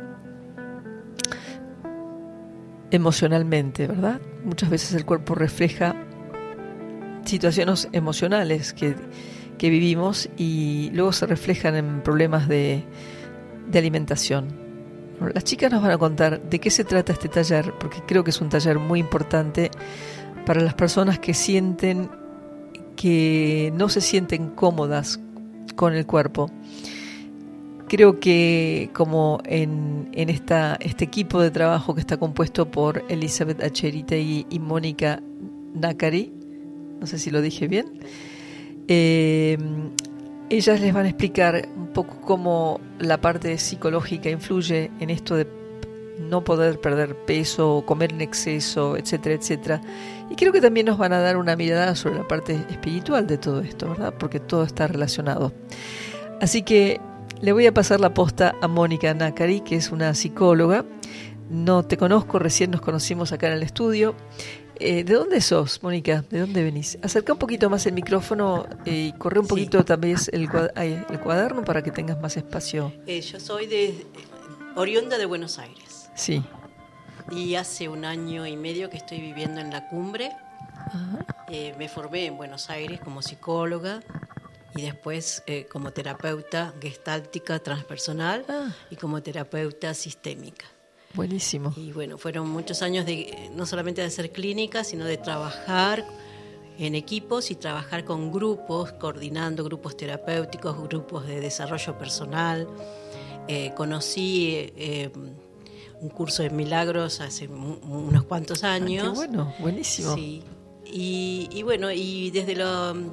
emocionalmente, ¿verdad? Muchas veces el cuerpo refleja situaciones emocionales que, que vivimos y luego se reflejan en problemas de, de alimentación. Las chicas nos van a contar de qué se trata este taller, porque creo que es un taller muy importante para las personas que sienten que no se sienten cómodas con el cuerpo. Creo que como en, en esta, este equipo de trabajo que está compuesto por Elizabeth Acheritegui y Mónica Nakari, no sé si lo dije bien, eh, ellas les van a explicar un poco cómo la parte psicológica influye en esto de no poder perder peso, comer en exceso, etcétera, etcétera. Y creo que también nos van a dar una mirada sobre la parte espiritual de todo esto, ¿verdad? Porque todo está relacionado. Así que le voy a pasar la posta a Mónica Nakari, que es una psicóloga. No te conozco, recién nos conocimos acá en el estudio. Eh, ¿De dónde sos, Mónica? ¿De dónde venís? Acerca un poquito más el micrófono eh, y corre un poquito también el, cuaderno para que tengas más espacio. Eh, yo soy de eh, oriunda de Buenos Aires Sí. y hace un año y medio que estoy viviendo en la cumbre. Me formé en Buenos Aires como psicóloga y después eh, como terapeuta gestáltica transpersonal Ah. y como terapeuta sistémica. Buenísimo. Y bueno, fueron muchos años de no solamente de hacer clínica, sino de trabajar en equipos y trabajar con grupos, coordinando grupos terapéuticos, grupos de desarrollo personal. Eh, conocí eh, un curso de milagros hace unos cuantos Ah, años. qué bueno, buenísimo. Sí. Y, y bueno, y desde mm,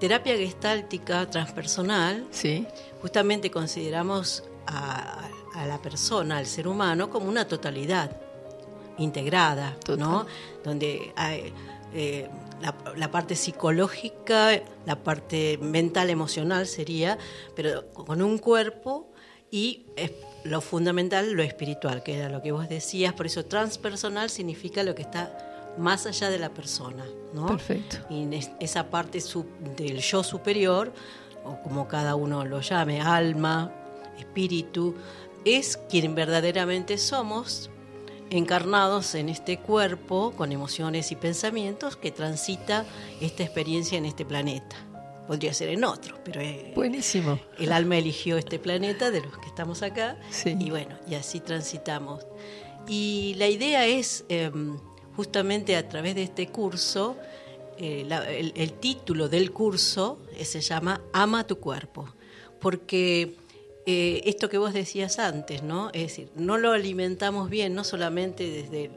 terapia gestáltica transpersonal, Sí. justamente consideramos a, a la persona, al ser humano, como una totalidad integrada, Total. ¿no? Donde hay eh, la, la parte psicológica, la parte mental, emocional sería, pero con un cuerpo y es lo fundamental, lo espiritual, que era lo que vos decías, por eso transpersonal significa lo que está más allá de la persona, ¿no? Perfecto. Y en es- esa parte del yo superior, o como cada uno lo llame, alma, espíritu, es quien verdaderamente somos, encarnados en este cuerpo con emociones y pensamientos que transita esta experiencia en este planeta. Podría ser en otro, pero eh, Buenísimo. el alma eligió este planeta de los que estamos acá Sí. y bueno, y así transitamos. Y la idea es, eh, justamente a través de este curso, eh, el título del curso eh, se llama Ama tu cuerpo, porque eh, esto que vos decías antes, ¿no? Es decir, no lo alimentamos bien, no solamente desde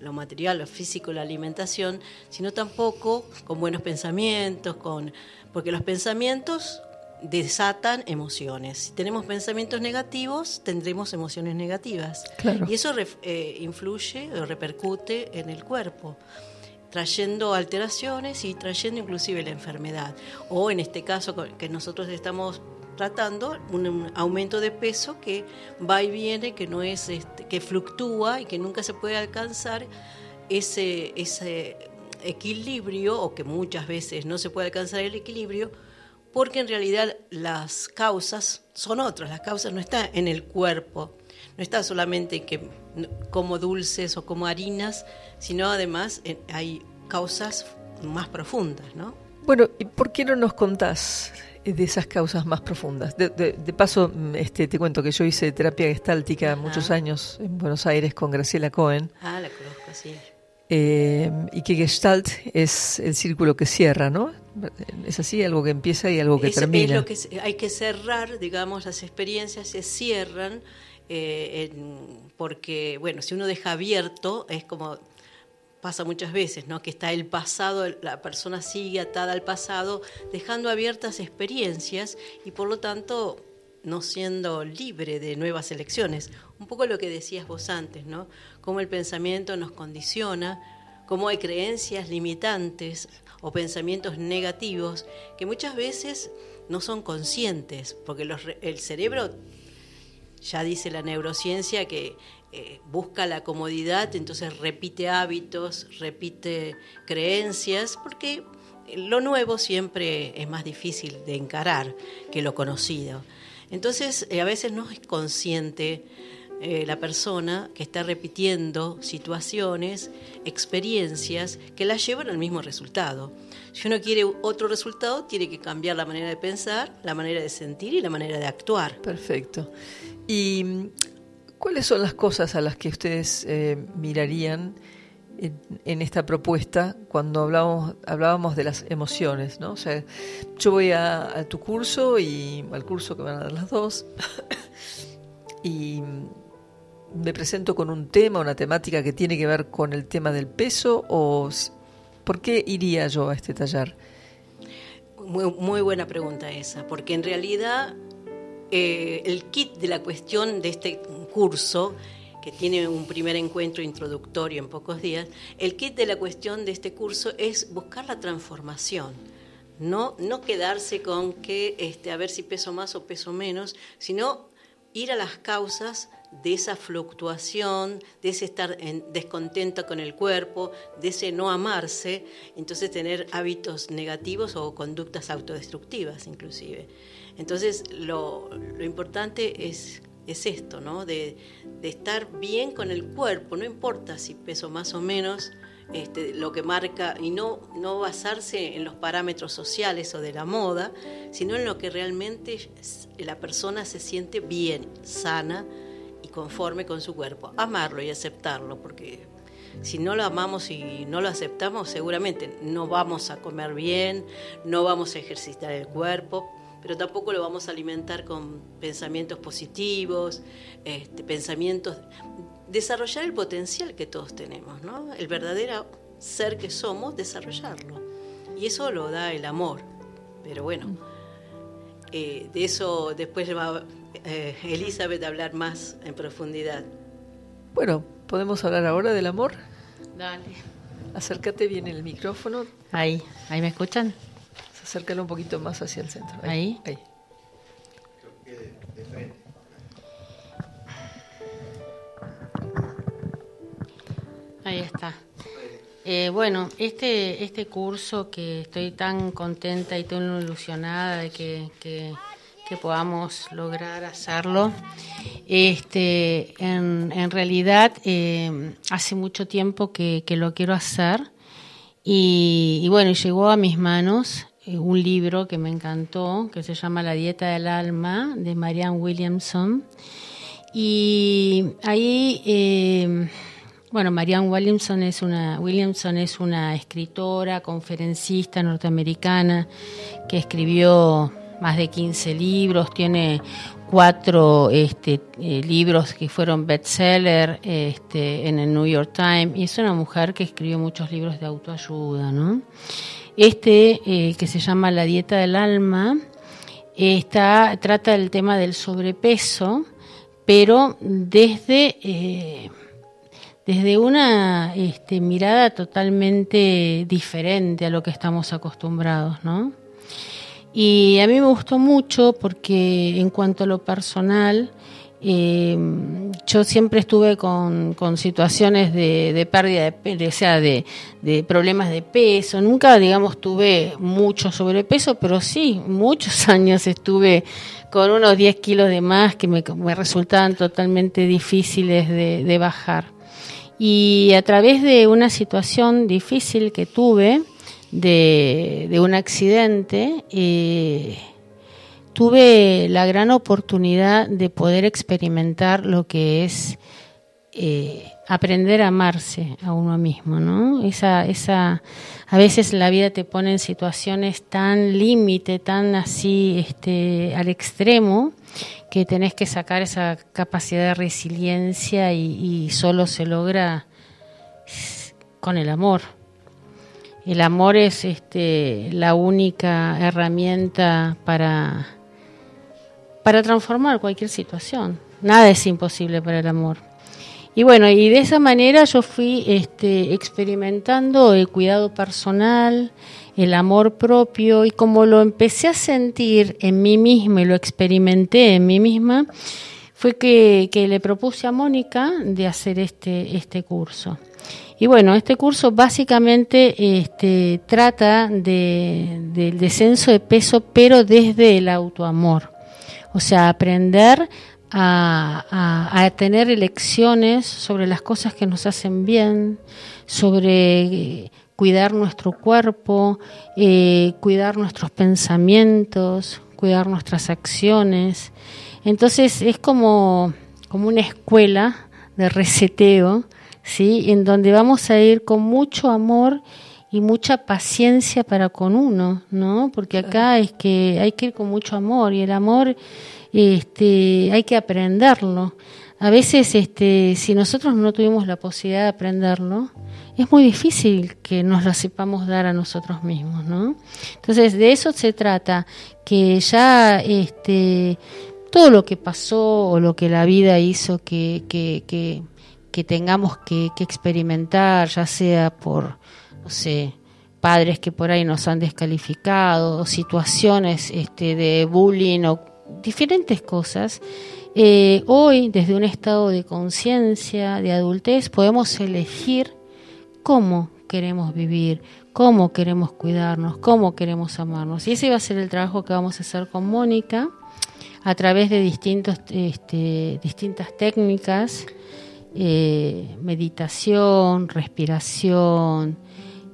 lo material, lo físico, la alimentación, sino tampoco con buenos pensamientos, con porque los pensamientos desatan emociones. Si tenemos pensamientos negativos, tendremos emociones negativas. Claro. Y eso eh, influye o repercute en el cuerpo, trayendo alteraciones y trayendo inclusive la enfermedad. O en este caso que nosotros estamos tratando, un, un aumento de peso que va y viene, que no es este, que fluctúa y que nunca se puede alcanzar ese, ese equilibrio, o que muchas veces no se puede alcanzar el equilibrio, porque en realidad las causas son otras, las causas no están en el cuerpo, no está solamente en que como dulces o como harinas, sino además hay causas más profundas, ¿no? Bueno, ¿y por qué no nos contás eh, de esas causas más profundas? De, de- de paso, mm, este, te cuento que yo hice terapia gestáltica muchos años en Buenos Aires con Graciela Cohen. Ah, la conozco, sí. eh, y que Gestalt es el círculo que cierra, ¿no? Es así, algo que empieza y algo que Es- es termina. lo que se- hay que cerrar, digamos, las experiencias se cierran eh, en- porque, bueno, si uno deja abierto, es como pasa muchas veces, ¿no? Que está el pasado, la persona sigue atada al pasado, dejando abiertas experiencias y por lo tanto no siendo libre de nuevas elecciones. Un poco lo que decías vos antes, ¿no? Cómo el pensamiento nos condiciona, cómo hay creencias limitantes o pensamientos negativos que muchas veces no son conscientes, porque los el cerebro ya dice la neurociencia que eh, busca la comodidad, entonces repite hábitos, repite creencias, porque lo nuevo siempre es más difícil de encarar que lo conocido. Entonces, eh, a veces no es consciente eh, la persona que está repitiendo situaciones, experiencias que la llevan al mismo resultado. Si uno quiere otro resultado, tiene que cambiar la manera de pensar, la manera de sentir y la manera de actuar. Perfecto. ¿Y cuáles son las cosas a las que ustedes eh, mirarían en, esta propuesta cuando hablábamos, hablábamos de las emociones? ¿no? O sea, yo voy a, a tu curso y al curso que van a dar las dos *coughs* y me presento con un tema, una temática que tiene que ver con el tema del peso o ¿por qué iría yo a este taller? Muy, muy buena pregunta esa, porque en realidad eh, el kit de la cuestión de este curso, que tiene un primer encuentro introductorio en pocos días, el kit de la cuestión de este curso es buscar la transformación. No, no quedarse con que este, a ver si peso más o peso menos, sino ir a las causas de esa fluctuación, de ese estar en descontento con el cuerpo, de ese no amarse, entonces tener hábitos negativos o conductas autodestructivas inclusive. Entonces lo, importante es, es esto, ¿no? De, estar bien con el cuerpo, no importa si peso más o menos, este, lo que marca y no, no basarse en los parámetros sociales o de la moda, sino en lo que realmente la persona se siente bien, sana conforme con su cuerpo. Amarlo y aceptarlo, porque si no lo amamos y no lo aceptamos, seguramente no vamos a comer bien, no vamos a ejercitar el cuerpo, pero tampoco lo vamos a alimentar con pensamientos positivos, este, pensamientos desarrollar el potencial que todos tenemos, ¿no? El verdadero ser que somos, desarrollarlo. Y eso lo da el amor. Pero bueno, eh, de eso después va eh, Elizabeth hablar más en profundidad. Bueno, ¿podemos hablar ahora del amor? Dale. Acércate bien el micrófono. Ahí, ahí me escuchan. Acércalo un poquito más hacia el centro. Ahí. Ahí. Ahí está. Eh, bueno, este, este curso que estoy tan contenta y tan ilusionada de que, que, podamos lograr hacerlo, este, en, en realidad eh, hace mucho tiempo que, que, lo quiero hacer y, y bueno, llegó a mis manos eh, un libro que me encantó, que se llama La Dieta del Alma, de Marianne Williamson. Y ahí eh, bueno, Marianne Williamson es una Williamson es una escritora, conferencista norteamericana que escribió más de 15 libros, tiene cuatro este, eh, libros que fueron bestseller este, en el New York Times y es una mujer que escribió muchos libros de autoayuda, ¿no? Este eh, que se llama La dieta del alma está trata el tema del sobrepeso, pero desde eh, desde una este, mirada totalmente diferente a lo que estamos acostumbrados, ¿no? Y a mí me gustó mucho porque en cuanto a lo personal, eh, yo siempre estuve con, situaciones de, pérdida de, o sea, de, problemas de peso. Nunca, digamos, tuve mucho sobrepeso, pero sí, muchos *laughs* años estuve con unos 10 kilos de más que me resultaban totalmente difíciles de bajar. Y a través de una situación difícil que tuve, de, un accidente, eh, tuve la gran oportunidad de poder experimentar lo que es eh, aprender a amarse a uno mismo, ¿no? Esa, esa, a veces la vida te pone en situaciones tan límite, tan así, este, al extremo, que tenés que sacar esa capacidad de resiliencia y, solo se logra con el amor. El amor es este, la única herramienta para, para transformar cualquier situación. Nada es imposible para el amor. Y bueno, y de esa manera yo fui este, experimentando el cuidado personal, el amor propio y como lo empecé a sentir en mí misma y lo experimenté en mí misma, fue que, le propuse a Mónica de hacer este, este curso. Y bueno, este curso básicamente este, trata de, del descenso de peso, pero desde el autoamor. O sea, aprender a, tener elecciones sobre las cosas que nos hacen bien, sobre cuidar nuestro cuerpo, eh, cuidar nuestros pensamientos, cuidar nuestras acciones. Entonces es como, como una escuela de reseteo, ¿sí? en donde vamos a ir con mucho amor y mucha paciencia para con uno, ¿no? Porque acá es que hay que ir con mucho amor y el amor este, hay que aprenderlo. A veces, este, si nosotros no tuvimos la posibilidad de aprenderlo, es muy difícil que nos lo sepamos dar a nosotros mismos, ¿no? Entonces, de eso se trata, que ya este, todo lo que pasó o lo que la vida hizo que, que, que, tengamos que, que experimentar, ya sea por, no sé, padres que por ahí nos han descalificado, situaciones este, de bullying o diferentes cosas, eh, hoy, desde un estado de conciencia, de adultez, podemos elegir cómo queremos vivir, cómo queremos cuidarnos, cómo queremos amarnos. Y ese va a ser el trabajo que vamos a hacer con Mónica a través de distintos, este, distintas técnicas, eh, meditación, respiración.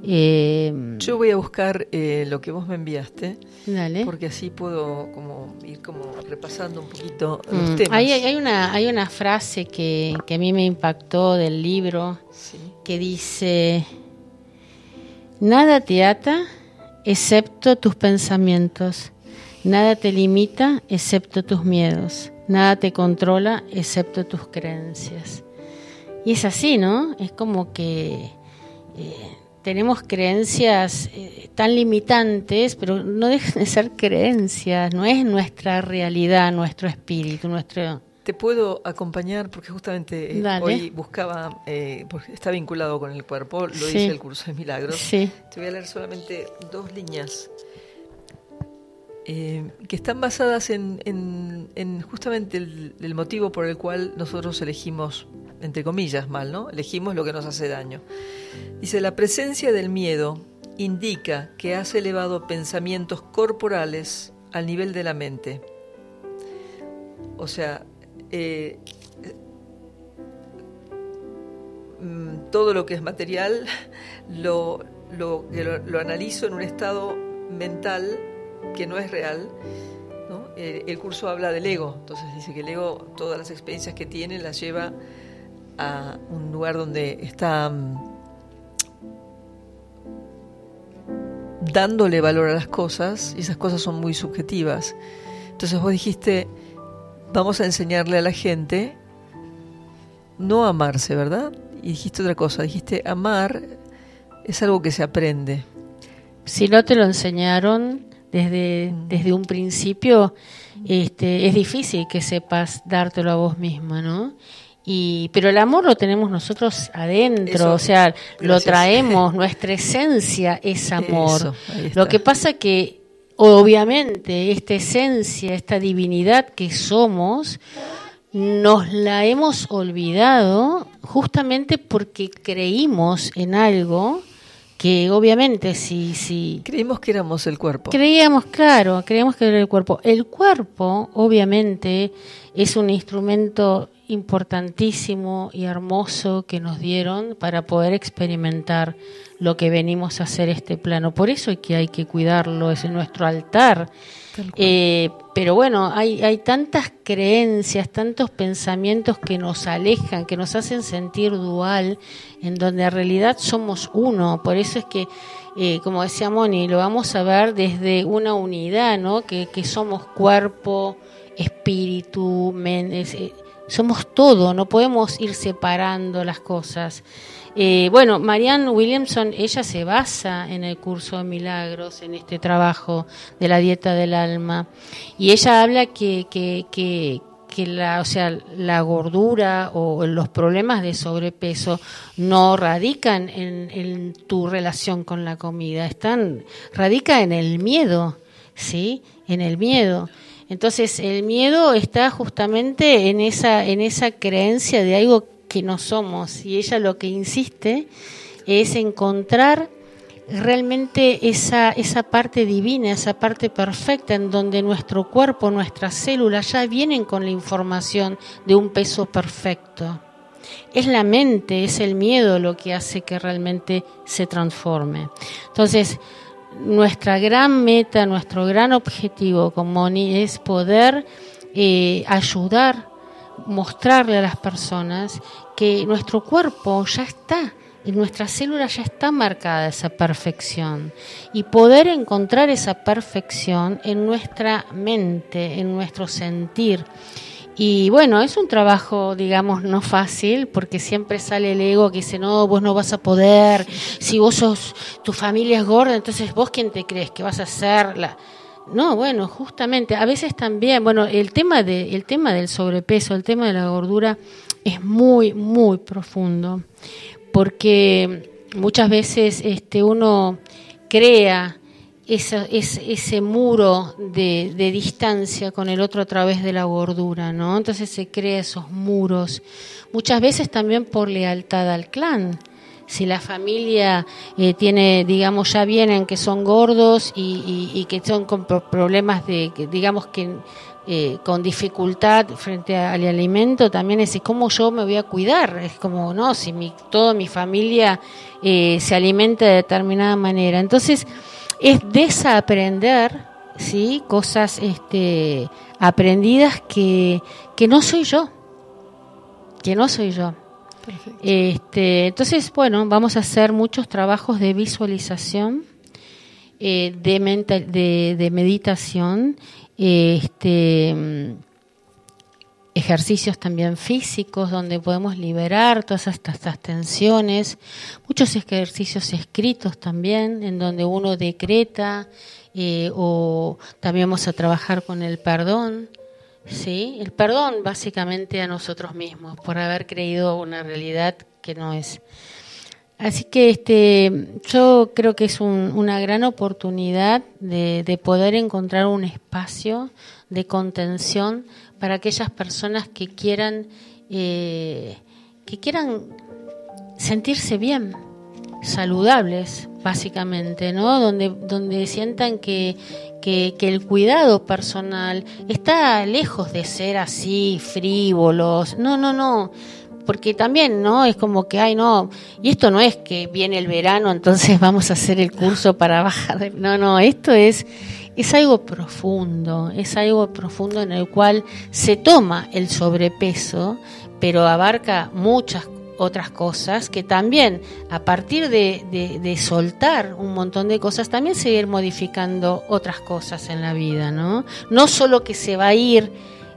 Eh, Yo voy a buscar eh, lo que vos me enviaste, dale. porque así puedo como ir como repasando un poquito los Mm, temas. Hay, hay una, hay una frase que, que a mí me impactó del libro Sí. que dice, nada te ata excepto tus pensamientos, nada te limita excepto tus miedos, nada te controla excepto tus creencias. Y es así, ¿no? Es como que eh, tenemos creencias eh, tan limitantes, pero no dejan de ser creencias, no es nuestra realidad, nuestro espíritu, nuestro... Te puedo acompañar porque justamente eh, hoy buscaba, eh, porque está vinculado con el cuerpo, lo Sí. hice el curso de milagros. Sí. Te voy a leer solamente dos líneas eh, que están basadas en, en- en justamente el, motivo por el cual nosotros elegimos, entre comillas, mal, ¿no? Elegimos lo que nos hace daño. Dice, la presencia del miedo indica que has elevado pensamientos corporales al nivel de la mente. O sea, eh, mm, todo lo que es material *laughs* lo, lo analizo en un estado mental que no es real. Eh, el curso habla del ego, entonces dice que el ego, todas las experiencias que tiene, las lleva a un lugar donde está mm, dándole valor a las cosas y esas cosas son muy subjetivas. Entonces vos dijiste, vamos a enseñarle a la gente no amarse, ¿verdad? Y dijiste otra cosa, dijiste amar es algo que se aprende. Si no te lo enseñaron desde, desde un principio, este, es difícil que sepas dártelo a vos misma, ¿no? Y, pero el amor lo tenemos nosotros adentro, Eso, o sea, lo traemos, *laughs* nuestra esencia es amor. Eso, lo que pasa que, obviamente, esta esencia, esta divinidad que somos, nos la hemos olvidado justamente porque creímos en algo que obviamente si, si Creímos que éramos el cuerpo. creíamos, claro, creíamos que era el cuerpo. El cuerpo obviamente es un instrumento importantísimo y hermoso que nos dieron para poder experimentar lo que venimos a hacer este plano. Por eso es que hay que cuidarlo, es nuestro altar. Eh, pero bueno, hay, hay tantas creencias, tantos pensamientos que nos alejan, que nos hacen sentir dual, en donde en realidad somos uno. Por eso es que, eh, como decía Moni, lo vamos a ver desde una unidad, ¿no? Que, que somos cuerpo, espíritu, men- es- eh, somos todo, no podemos ir separando las cosas. Eh, bueno, Marianne Williamson, ella se basa en el curso de milagros, en este trabajo de la dieta del alma, y ella habla que, que, que, la, o sea, la gordura o los problemas de sobrepeso no radican en, en tu relación con la comida, están radica en el miedo, ¿sí? En el miedo. Entonces, el miedo está justamente en esa en esa creencia de algo que no somos y ella lo que insiste es encontrar realmente esa, esa parte divina, esa parte perfecta en donde nuestro cuerpo, nuestras células ya vienen con la información de un peso perfecto. Es la mente, es el miedo lo que hace que realmente se transforme. Entonces, nuestra gran meta, nuestro gran objetivo con Moni es poder eh, ayudar, mostrarle a las personas que nuestro cuerpo ya está, en nuestra célula ya está marcada esa perfección y poder encontrar esa perfección en nuestra mente, en nuestro sentir. Y bueno, es un trabajo, digamos, no fácil, porque siempre sale el ego que dice, no, vos no vas a poder, si vos sos, tu familia es gorda, entonces vos quién te crees que vas a ser la... No, bueno, justamente, a veces también, bueno, el tema, de, el tema del sobrepeso, el tema de la gordura es muy, muy profundo, porque muchas veces este, uno crea ese, ese muro de, de, distancia con el otro a través de la gordura, ¿no? Entonces se crea esos muros, muchas veces también por lealtad al clan. Si la familia eh, tiene, digamos, ya vienen que son gordos y, y, que son con problemas de, digamos, que eh, con dificultad frente al alimento, también es cómo yo me voy a cuidar. Es como, no, si mi, toda mi familia eh, se alimenta de determinada manera. Entonces, es desaprender, ¿sí? Cosas este, aprendidas que, que no soy yo. Que no soy yo. Este, entonces, bueno, vamos a hacer muchos trabajos de visualización, eh, de, de meditación este, ejercicios también físicos donde podemos liberar todas estas, tensiones, muchos ejercicios escritos también en donde uno decreta eh, o también vamos a trabajar con el perdón, ¿sí? El perdón básicamente a nosotros mismos por haber creído una realidad que no es. Así que este, yo creo que es una gran oportunidad de, poder encontrar un espacio de contención para aquellas personas que quieran, eh, que quieran sentirse bien, saludables, básicamente, ¿no? Donde, donde sientan que, que, que, el cuidado personal está lejos de ser así, frívolos. No, no, no porque también, ¿no? Es como que, ay, no, y esto no es que viene el verano, entonces *laughs* vamos a hacer el curso para bajar. No, no, esto es, es algo profundo, es algo profundo en el cual se toma el sobrepeso, pero abarca muchas otras cosas que también a partir de, de, soltar un montón de cosas también seguir modificando otras cosas en la vida, ¿no? No solo que se va a ir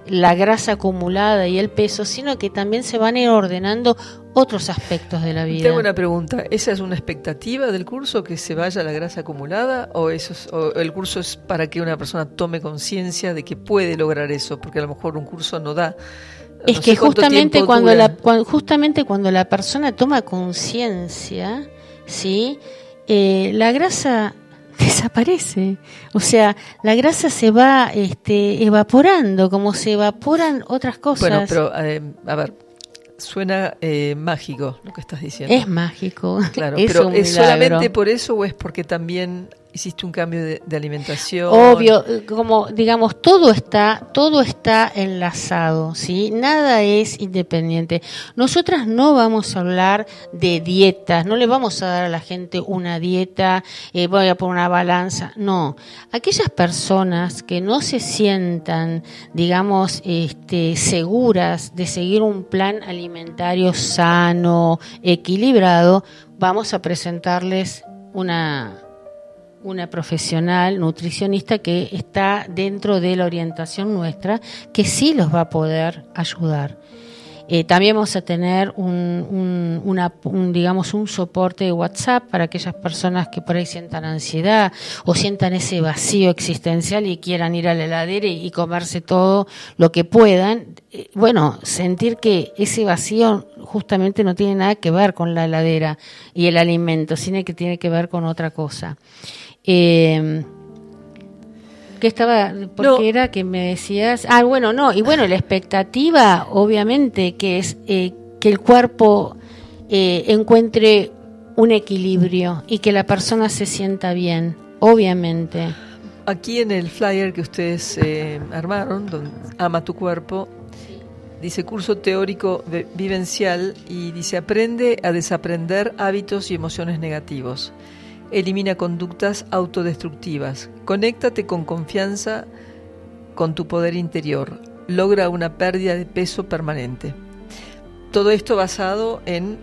la grasa acumulada y el peso, sino que también se van a ir ordenando otros aspectos de la vida. Tengo una pregunta, ¿esa es una expectativa del curso que se vaya la grasa acumulada o eso el curso es para que una persona tome conciencia de que puede lograr eso, porque a lo mejor un curso no da es que justamente cuando la justamente cuando la persona toma conciencia, sí, eh, la grasa *laughs* desaparece. O sea, la grasa se va este, evaporando, como se evaporan otras cosas. Bueno, pero eh, a ver, suena eh, mágico lo que estás diciendo. Es mágico. Claro, pero ¿es solamente por eso o es porque también hiciste un cambio de, alimentación. Obvio, como digamos, todo está, todo está enlazado, ¿sí? Nada es independiente. Nosotras no vamos a hablar de dietas, no le vamos a dar a la gente una dieta, eh, voy a poner una balanza, no. Aquellas personas que no se sientan, digamos, este, seguras de seguir un plan alimentario sano, equilibrado, vamos a presentarles una una profesional nutricionista que está dentro de la orientación nuestra, que sí los va a poder ayudar. Eh, también vamos a tener un, una, digamos, un soporte de WhatsApp para aquellas personas que por ahí sientan ansiedad o sientan ese vacío existencial y quieran ir a la heladera y, comerse todo lo que puedan. Eh, bueno, sentir que ese vacío justamente no tiene nada que ver con la heladera y el alimento, sino que tiene que ver con otra cosa. Eh, ¿Qué estaba? Porque era que me decías. Ah, bueno, no. Y bueno, la expectativa, obviamente, que es eh, que el cuerpo eh, encuentre un equilibrio y que la persona se sienta bien, obviamente. Aquí en el flyer que ustedes eh, armaron, donde Ama tu cuerpo, dice curso teórico vivencial y dice aprende a desaprender hábitos y emociones negativos. Elimina conductas autodestructivas. Conéctate con confianza con tu poder interior. Logra una pérdida de peso permanente. Todo esto basado en,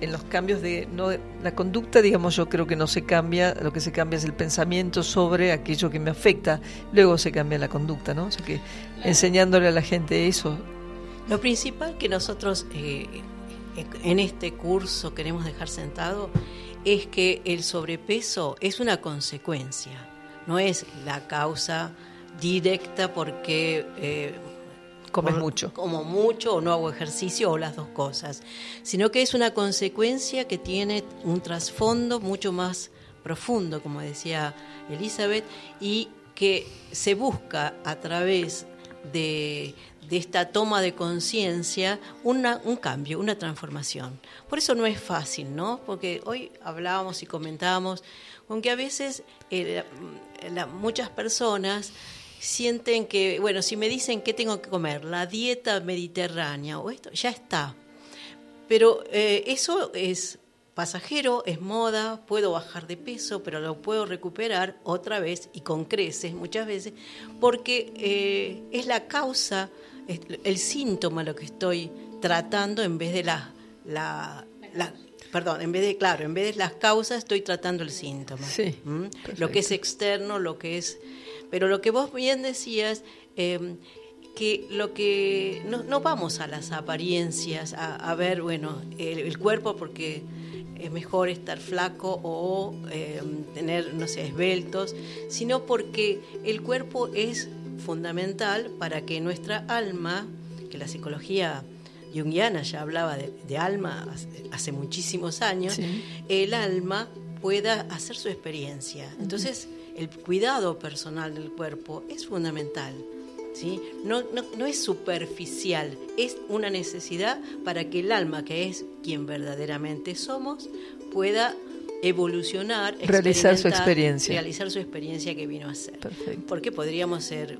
en los cambios de no, la conducta, digamos, yo creo que no se cambia, lo que se cambia es el pensamiento sobre aquello que me afecta, luego se cambia la conducta, ¿no? O sea que enseñándole a la gente eso. Lo principal que nosotros eh, en este curso queremos dejar sentado es que el sobrepeso es una consecuencia, no es la causa directa porque eh, comes mucho. Como mucho o no hago ejercicio o las dos cosas, sino que es una consecuencia que tiene un trasfondo mucho más profundo, como decía Elizabeth, y que se busca a través de, de esta toma de conciencia un cambio, una transformación. Por eso no es fácil, ¿no? Porque hoy hablábamos y comentábamos con que a veces eh, muchas personas sienten que, bueno, si me dicen qué tengo que comer, la dieta mediterránea o esto, ya está. Pero eh, eso es pasajero, es moda, puedo bajar de peso, pero lo puedo recuperar otra vez y con creces muchas veces, porque eh, es la causa, el síntoma lo que estoy tratando en vez de la, la, perdón, en vez de, claro, en vez de las causas estoy tratando el síntoma. Sí, ¿Mm? Lo que es externo, lo que es... Pero lo que vos bien decías, eh, que lo que no, vamos a las apariencias, a, ver, bueno, el, cuerpo porque es mejor estar flaco o eh, tener, no sé, esbeltos, sino porque el cuerpo es fundamental para que nuestra alma, que la psicología junguiana ya hablaba de, alma hace, muchísimos años, el alma pueda hacer su experiencia. Entonces, el cuidado personal del cuerpo es fundamental. ¿sí? No, no, es superficial, es una necesidad para que el alma, que es quien verdaderamente somos, pueda evolucionar, realizar su experiencia. Realizar su experiencia que vino a ser. Perfecto. Porque podríamos ser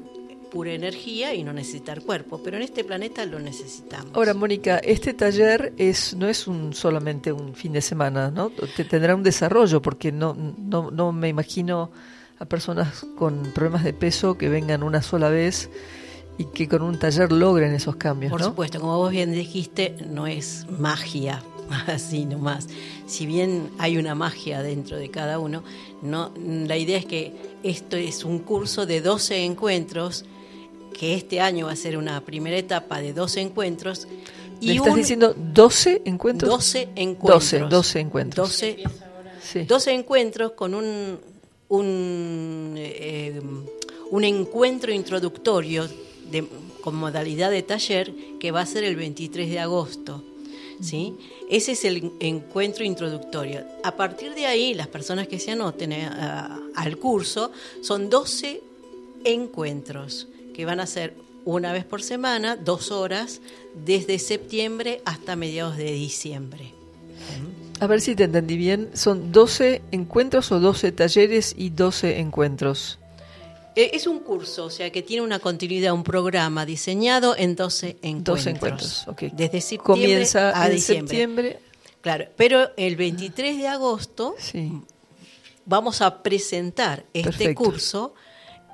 pura energía y no necesitar cuerpo, pero en este planeta lo necesitamos. Ahora, Mónica, este taller es no es un solamente un fin de semana, ¿no? Tendrá un desarrollo porque no no no me imagino a personas con problemas de peso que vengan una sola vez y que con un taller logren esos cambios. Por supuesto, como vos bien dijiste, no es magia, *laughs* así nomás. Si bien hay una magia dentro de cada uno, no, la idea es que esto es un curso de 12 encuentros, que este año va a ser una primera etapa de 12 encuentros. Y ¿Me estás diciendo 12 encuentros? 12 encuentros. 12, 12 encuentros. 12, 12 encuentros con un, un, eh, un encuentro introductorio de, con modalidad de taller que va a ser el 23 de agosto. ¿sí? Ese es el encuentro introductorio. A partir de ahí, las personas que se anoten eh, al curso son 12 encuentros que van a ser una vez por semana, dos horas, desde septiembre hasta mediados de diciembre. A ver si te entendí bien, ¿son 12 encuentros o 12 talleres y 12 encuentros? Eh, es un curso, o sea, que tiene una continuidad, un programa diseñado en 12 encuentros. 12 encuentros, ok. Desde septiembre Comienza a en diciembre. septiembre. Claro, pero el 23 de agosto Sí. vamos a presentar este Perfecto. curso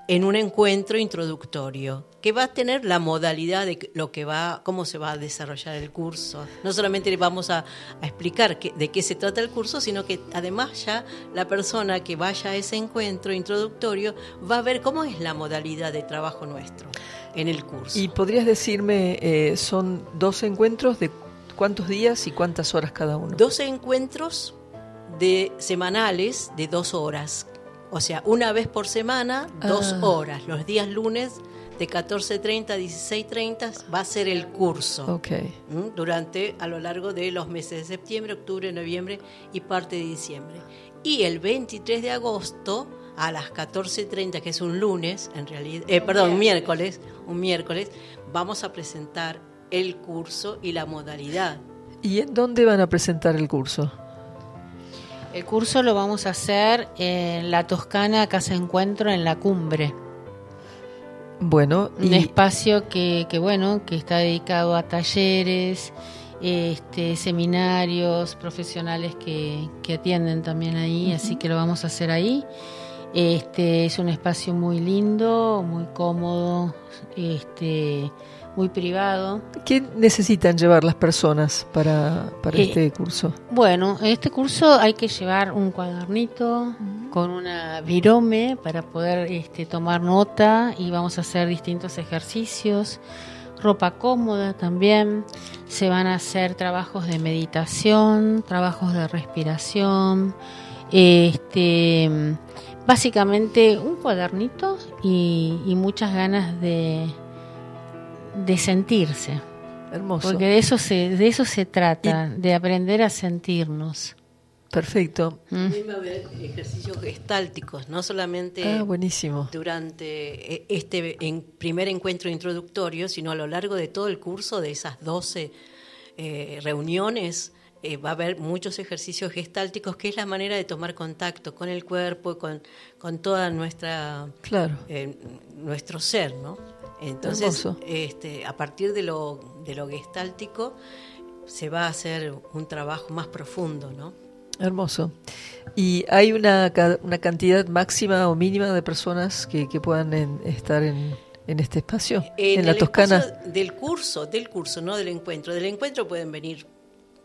en un encuentro introductorio que va a tener la modalidad de lo que va, cómo se va a desarrollar el curso. No solamente le vamos a, a explicar qué- de qué se trata el curso, sino que además ya la persona que vaya a ese encuentro introductorio va a ver cómo es la modalidad de trabajo nuestro en el curso. ¿Y podrías decirme, eh, son 12 encuentros de cuántos días y cuántas horas cada uno? 12 encuentros de semanales de dos horas. O sea, una vez por semana, dos Ah. horas. Los días lunes de 14.30 a 16.30 va a ser el curso. Ok. ¿m? Durante, a lo largo de los meses de septiembre, octubre, noviembre y parte de diciembre. Y el 23 de agosto, a las 14.30, que es un lunes, en realidad, eh, perdón, un miércoles, un miércoles, vamos a presentar el curso y la modalidad. ¿Y en dónde van a presentar el curso? El curso lo vamos a hacer en la Toscana Casa Encuentro en la Cumbre. Bueno, Un espacio que, que, bueno, que está dedicado a talleres, este, seminarios, profesionales que, que atienden también ahí, así que lo vamos a hacer ahí. Este es un espacio muy lindo, muy cómodo, este, muy privado. ¿qué necesitan llevar las personas para, para Eh, este curso? Bueno, en este curso hay que llevar un cuadernito con una virome para poder este, tomar nota y vamos a hacer distintos ejercicios, ropa cómoda también, se van a hacer trabajos de meditación, trabajos de respiración, este, básicamente un cuadernito y, y muchas ganas de, de sentirse. Hermoso. Porque de eso se, de eso se trata, de aprender a sentirnos. Perfecto. También va a haber ejercicios gestálticos, no solamente Ah, buenísimo. durante eh, este en- primer encuentro introductorio, sino a lo largo de todo el curso de esas 12 eh, reuniones. Eh, va a haber muchos ejercicios gestálticos, que es la manera de tomar contacto con el cuerpo con, con toda nuestra Claro. eh, nuestro ser, ¿no? Entonces, Hermoso. este, a partir de lo, de lo gestáltico, se va a hacer un trabajo más profundo, ¿no? Hermoso. ¿Y hay una, una cantidad máxima o mínima de personas que, que puedan en- estar en, en este espacio? En, la el Toscana. espacio del curso, del curso, no del encuentro. Del encuentro pueden venir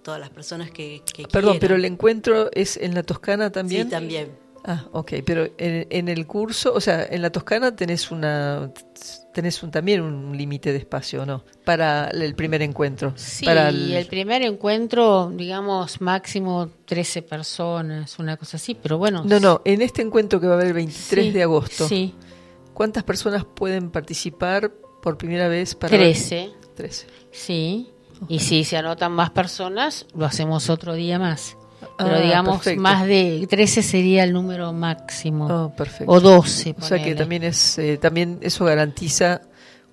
todas las personas que, que Perdón, quieran. pero el encuentro es en la Toscana también. Sí, también. Ah, ok, pero en, en el curso, o sea, en la Toscana tenés una tenés un, también un límite de espacio, ¿no? Para el primer encuentro. Sí, para el... primer encuentro, digamos, máximo 13 personas, una cosa así, pero bueno. No, no, en este encuentro que va a haber el 23 sí, de agosto, Sí, ¿cuántas personas pueden participar por primera vez para 13, 13. sí. Y si se anotan más personas, lo hacemos otro día más. Pero Ah, digamos, perfecto. más de 13 sería el número máximo. Oh. O 12. O sea que ponele. también es eh, también eso garantiza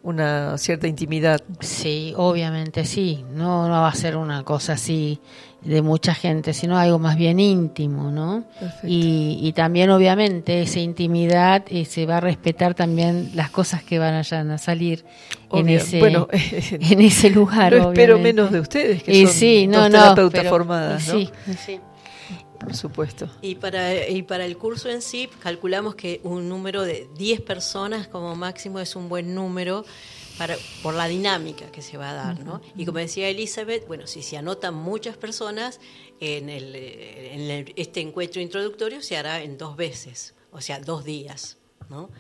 una cierta intimidad. Sí, obviamente sí. No, no va a ser una cosa así de mucha gente, sino algo más bien íntimo, ¿no? Y, y también, obviamente, esa intimidad eh, se va a respetar también las cosas que van a salir en ese, Bueno, *laughs* *laughs* en ese lugar. no espero menos de ustedes, que Y son sí, no, dos no, pero- formadas, ¿no? Sí, sí. Por supuesto. Y para, y para el curso en sí, calculamos que un número de 10 personas como máximo es un buen número para, por la dinámica que se va a dar. ¿no? Y como decía Elizabeth, bueno, si se anotan muchas personas, en, el, eh, en el- este encuentro introductorio se hará en dos veces, o sea, dos días. ¿no?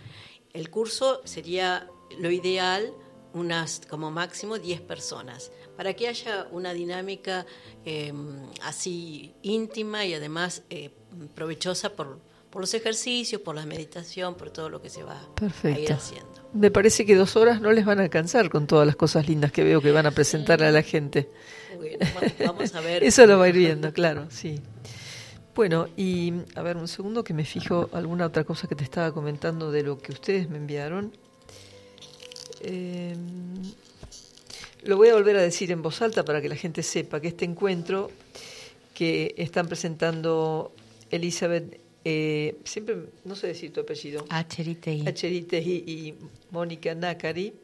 El curso sería lo ideal, unas como máximo 10 personas, para que haya una dinámica eh, así íntima y además eh, provechosa por, por los ejercicios, por la meditación, por todo lo que se va a ir haciendo. Me parece que dos horas no les van a alcanzar con todas las cosas lindas que veo que van a presentar a la gente. Bueno, va- vamos a ver. *laughs* Eso lo va a ir viendo, claro, sí. Bueno, y a ver, un segundo que me fijo alguna otra cosa que te estaba comentando de lo que ustedes me enviaron. Eh, lo voy a volver a decir en voz alta para que la gente sepa que este encuentro que están presentando Elizabeth, eh, siempre, no sé decir tu apellido, Acherite. Acherites y, Mónica Nácari,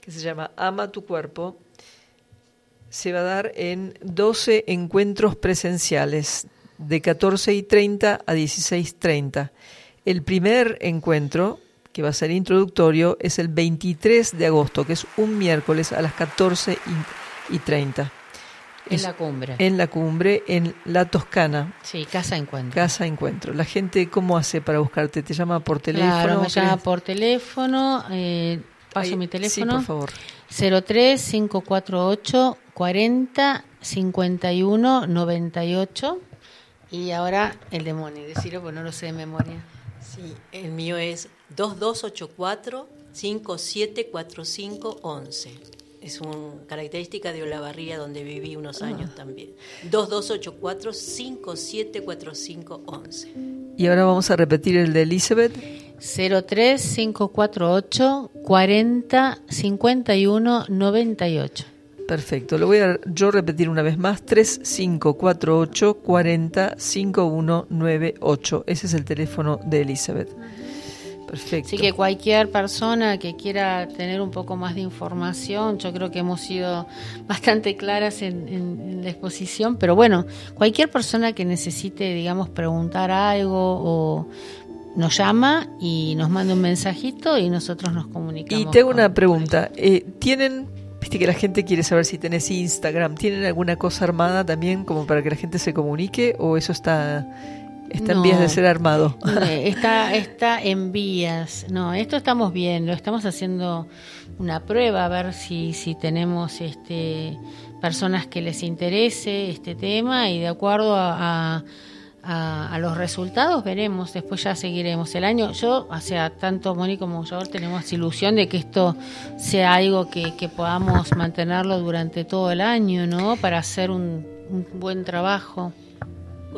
que se llama Ama tu cuerpo, se va a dar en 12 encuentros presenciales, de 14 y 30 a 16.30. El primer encuentro, que va a ser introductorio, es el 23 de agosto, que es un miércoles a las 14 y, y 30. En Es la cumbre. en la cumbre, en la Toscana, Sí, casa encuentro. Casa Encuentro. La gente, ¿cómo hace para buscarte? ¿Te llama por teléfono? Claro, me llama por teléfono. eh, paso Ahí- mi Sí, teléfono. por favor. 03 548 40 51 98 y ahora el demonio, decirlo porque no lo sé de memoria. Sí, el mío es 2284 574511. Es una característica de Olavarría donde viví unos años también. 2284 574511. Y ahora vamos a repetir el de Elizabeth. 03 548 40 51 98. Perfecto. Lo voy a yo repetir una vez más. 3548 40 5198. Ese es el teléfono de Elizabeth. Perfecto. Así que cualquier persona que quiera tener un poco más de información, yo creo que hemos sido bastante claras en, en- en la exposición, pero bueno, cualquier persona que necesite, digamos, preguntar algo o nos llama y nos manda un mensajito y nosotros nos comunicamos. Y te hago con- una pregunta. Eh, ¿Tienen, viste que la gente quiere saber si tenés Instagram, ¿tienen alguna cosa armada también como para que la gente se comunique o eso está, está en vías de ser armado? Eh, *laughs* Está, está en vías. No, esto estamos viendo, estamos haciendo una prueba a ver si, si tenemos este personas que les interese este tema y de acuerdo a, a- a- a los resultados veremos, después ya seguiremos el año. Yo, o sea, tanto Moni como yo tenemos ilusión de que esto sea algo que, que podamos mantenerlo durante todo el año, ¿no? Para hacer un, un buen trabajo.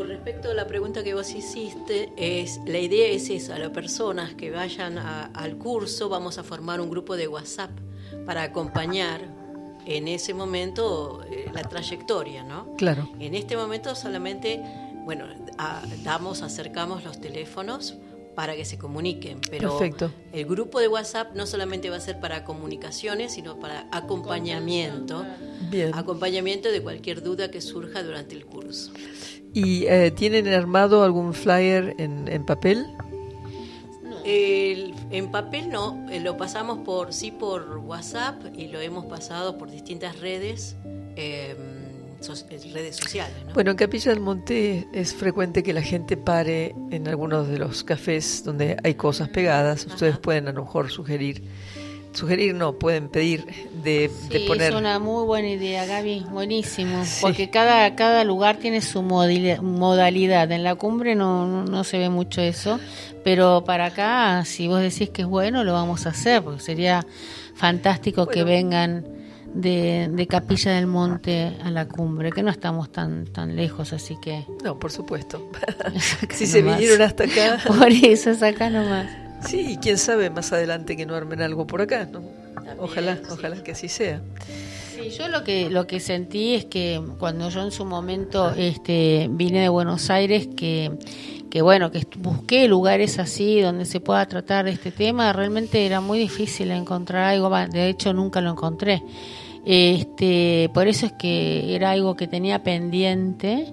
Con respecto a la pregunta que vos hiciste, es, la idea es esa, las personas que vayan al curso vamos a formar un grupo de WhatsApp para acompañar en ese momento eh, la trayectoria, ¿no? Claro. En este momento solamente, bueno, damos, acercamos los teléfonos para que se comuniquen, pero Perfecto. el grupo de WhatsApp no solamente va a ser para comunicaciones, sino para acompañamiento, Bien. acompañamiento de cualquier duda que surja durante el curso. ¿Y eh, tienen armado algún flyer en, en papel? El- en papel no, eh, lo pasamos por sí por WhatsApp y lo hemos pasado por distintas redes, eh, so- eh, redes sociales. ¿no? Bueno, en Capilla del Monte es frecuente que la gente pare en algunos de los cafés donde hay cosas pegadas. Ustedes Ajá. pueden a lo mejor sugerir, sugerir no, pueden pedir de, de Sí, poner... es una muy buena idea, Gaby, buenísimo. Sí. Porque cada, cada lugar tiene su modali- modalidad. En la cumbre no, no, no se ve mucho eso, pero para acá, si vos decís que es bueno, lo vamos a hacer, porque sería fantástico que vengan de, de Capilla del Monte a la cumbre, que no estamos tan, tan lejos, así que... No, por supuesto. *laughs* si se vinieron hasta acá, Por eso es acá nomás. Sí, y quién sabe más adelante que no armen algo por acá, ¿no? Ojalá, sí. ojalá que así sea. Sí, yo lo que lo que sentí es que cuando yo en su momento este vine de Buenos Aires que que bueno, que busqué lugares así donde se pueda tratar de este tema, realmente era muy difícil encontrar algo, de hecho nunca lo encontré. Este, por eso es que era algo que tenía pendiente.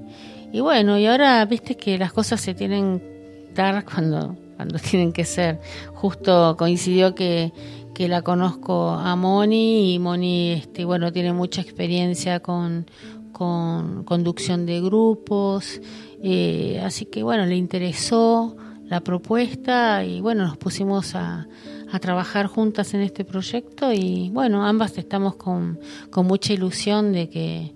Y bueno, y ahora viste que las cosas se tienen que dar cuando cuando *laughs* tienen que ser. Justo coincidió que que la conozco a Moni y Moni este bueno tiene mucha experiencia con con conducción de grupos eh, así que bueno le interesó la propuesta y bueno nos pusimos a, a trabajar juntas en este proyecto y bueno ambas estamos con, con mucha ilusión de que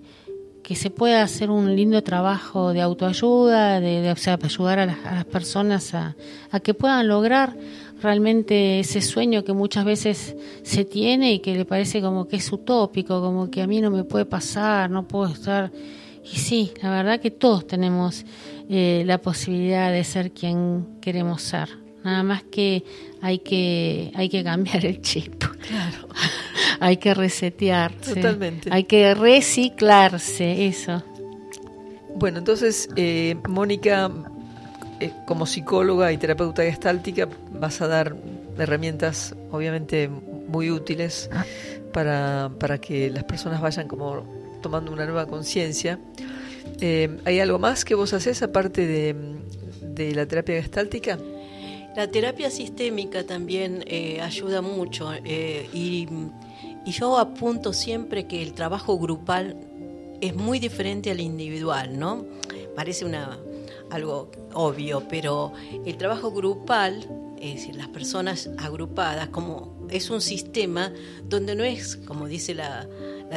que se pueda hacer un lindo trabajo de autoayuda, de, o sea, ayudar a las, personas a, a que puedan lograr realmente ese sueño que muchas veces se tiene y que le parece como que es utópico, como que a mí no me puede pasar, no puedo estar. Y sí, la verdad que todos tenemos eh, la posibilidad de ser quien queremos ser. Nada más que hay que hay que cambiar el chip. Claro. *laughs* hay que resetearse. Totalmente. Hay que reciclarse, eso. Bueno, entonces, eh, Mónica, eh, como psicóloga y terapeuta gestáltica, vas a dar herramientas obviamente muy útiles para, para que las personas vayan como tomando una nueva conciencia. Eh, ¿Hay algo más que vos haces aparte de, de la terapia gestáltica? La terapia sistémica también eh, ayuda mucho eh, y, y yo apunto siempre que el trabajo grupal es muy diferente al individual, ¿no? Parece una, algo obvio, pero el trabajo grupal, es decir, las personas agrupadas, como es un sistema donde no es, como dice la,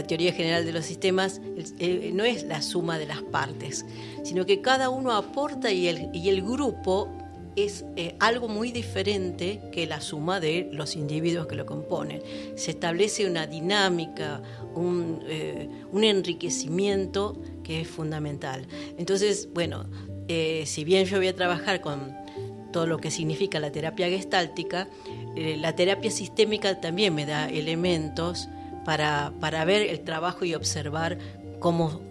teoría general de los sistemas, no es la suma de las partes, sino que cada uno aporta y el, y el grupo es eh, algo muy diferente que la suma de los individuos que lo componen. Se establece una dinámica, un, eh, un enriquecimiento que es fundamental. Entonces, bueno, eh, si bien yo voy a trabajar con todo lo que significa la terapia gestáltica, la terapia sistémica también me da elementos para, para ver el trabajo y observar cómo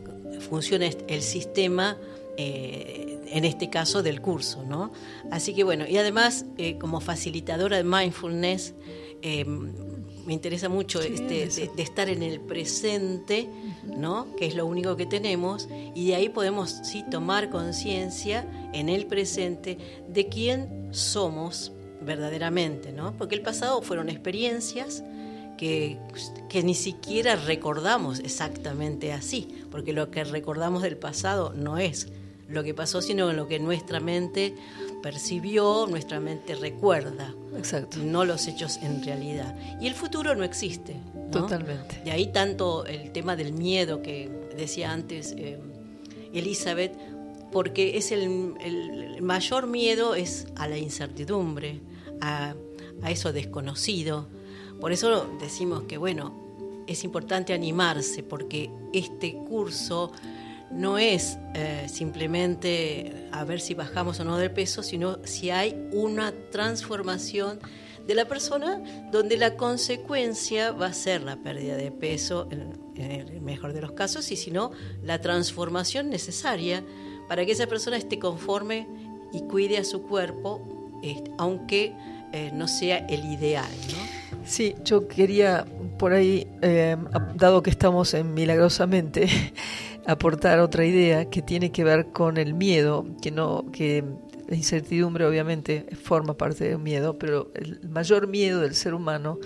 funciona el sistema, en este caso del curso. ¿no? Así que bueno, y además eh, como facilitadora de mindfulness, eh, me interesa mucho este, de, de estar en el presente, ¿no? que es lo único que tenemos, y de ahí podemos sí tomar conciencia en el presente de quién somos verdaderamente, ¿no? porque el pasado fueron experiencias que, que ni siquiera recordamos exactamente así, porque lo que recordamos del pasado no es lo que pasó, sino lo que nuestra mente percibió, nuestra mente recuerda, Exacto. no los hechos en realidad. Y el futuro no existe. ¿no? Totalmente. De ahí tanto el tema del miedo que decía antes eh, Elizabeth, porque es el, el mayor miedo es a la incertidumbre, a, a eso desconocido. Por eso decimos que, bueno, es importante animarse, porque este curso no es eh, simplemente a ver si bajamos o no de peso, sino si hay una transformación de la persona donde la consecuencia va a ser la pérdida de peso en, el mejor de los casos y si no la transformación necesaria para que esa persona esté conforme y cuide a su cuerpo este, aunque eh, no sea el ideal. Sí, yo quería por ahí, eh, dado que estamos en Milagrosamente, aportar otra idea que tiene que ver con el miedo, que no, que la incertidumbre obviamente forma parte del miedo, pero el mayor miedo del ser humano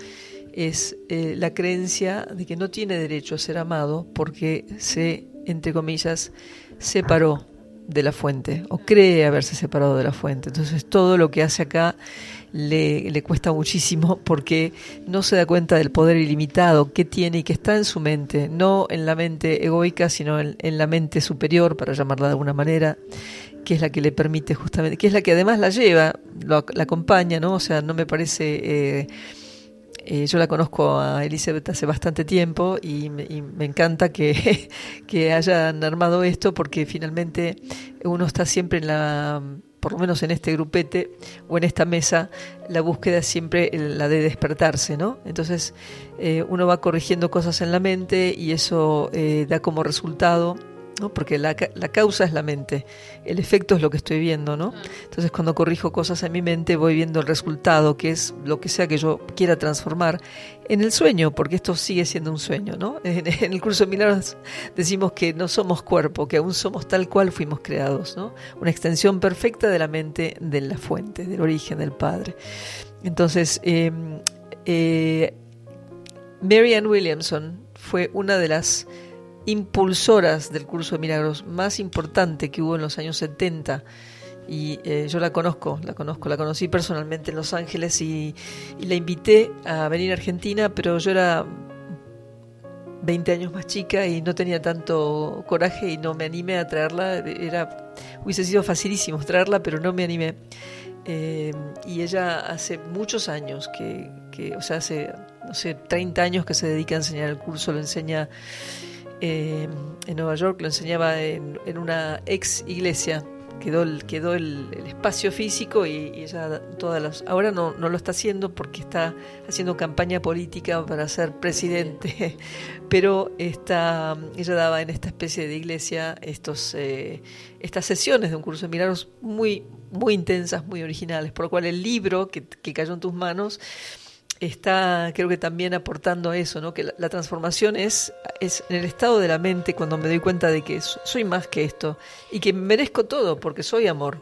es eh, la creencia de que no tiene derecho a ser amado porque se, entre comillas, separó de la fuente o cree haberse separado de la fuente. Entonces todo lo que hace acá le, le, cuesta muchísimo *laughs* porque no se da cuenta del poder ilimitado que tiene y que está en su mente, no en la mente egoica, sino en, la mente superior, para llamarla de alguna manera, que es la que le permite justamente, que es la que además la lleva, lo, la acompaña, ¿no? O sea, no me parece... Eh, eh, yo la conozco a Elizabeth hace bastante tiempo y me, y me encanta que, *laughs* que hayan armado esto porque finalmente uno está siempre en la por lo menos en este grupete o en esta mesa, la búsqueda es siempre la de despertarse, ¿no? Entonces eh, uno va corrigiendo cosas en la mente y eso eh, da como resultado porque la, la, causa es la mente, el efecto es lo que estoy viendo, ¿no? Entonces cuando corrijo cosas en mi mente voy viendo el resultado, que es lo que sea que yo quiera transformar en el sueño, porque esto sigue siendo un sueño, ¿no? *laughs* En, en el curso de milagros decimos que no somos cuerpo, que aún somos tal cual fuimos creados, ¿no? Una extensión perfecta de la mente de la fuente, del origen del Padre. Entonces, eh, eh, Mary Ann Williamson fue una de las impulsoras del curso de milagros más importante que hubo en los años 70 y eh, yo la conozco, la conozco, la conocí personalmente en Los Ángeles y, la invité a venir a Argentina, pero yo era 20 años más chica y no tenía tanto coraje y no me animé a traerla, era hubiese sido facilísimo traerla, pero no me animé. Eh, y ella hace muchos años que, que, o sea, hace, no sé, 30 años que se dedica a enseñar el curso, lo enseña eh, en Nueva York, lo enseñaba en, una ex iglesia. Quedó el, quedó el, espacio físico y, ella todas las ahora no, no lo está haciendo porque está haciendo campaña política para ser presidente *laughs* pero está ella daba en esta especie de iglesia estos eh, estas sesiones de un curso de milagros muy muy intensas muy originales por lo cual el libro que cayó en tus manos está creo que también aportando a eso, ¿no? que la, transformación es, es en el estado de la mente cuando me doy cuenta de que soy más que esto y que merezco todo porque soy amor.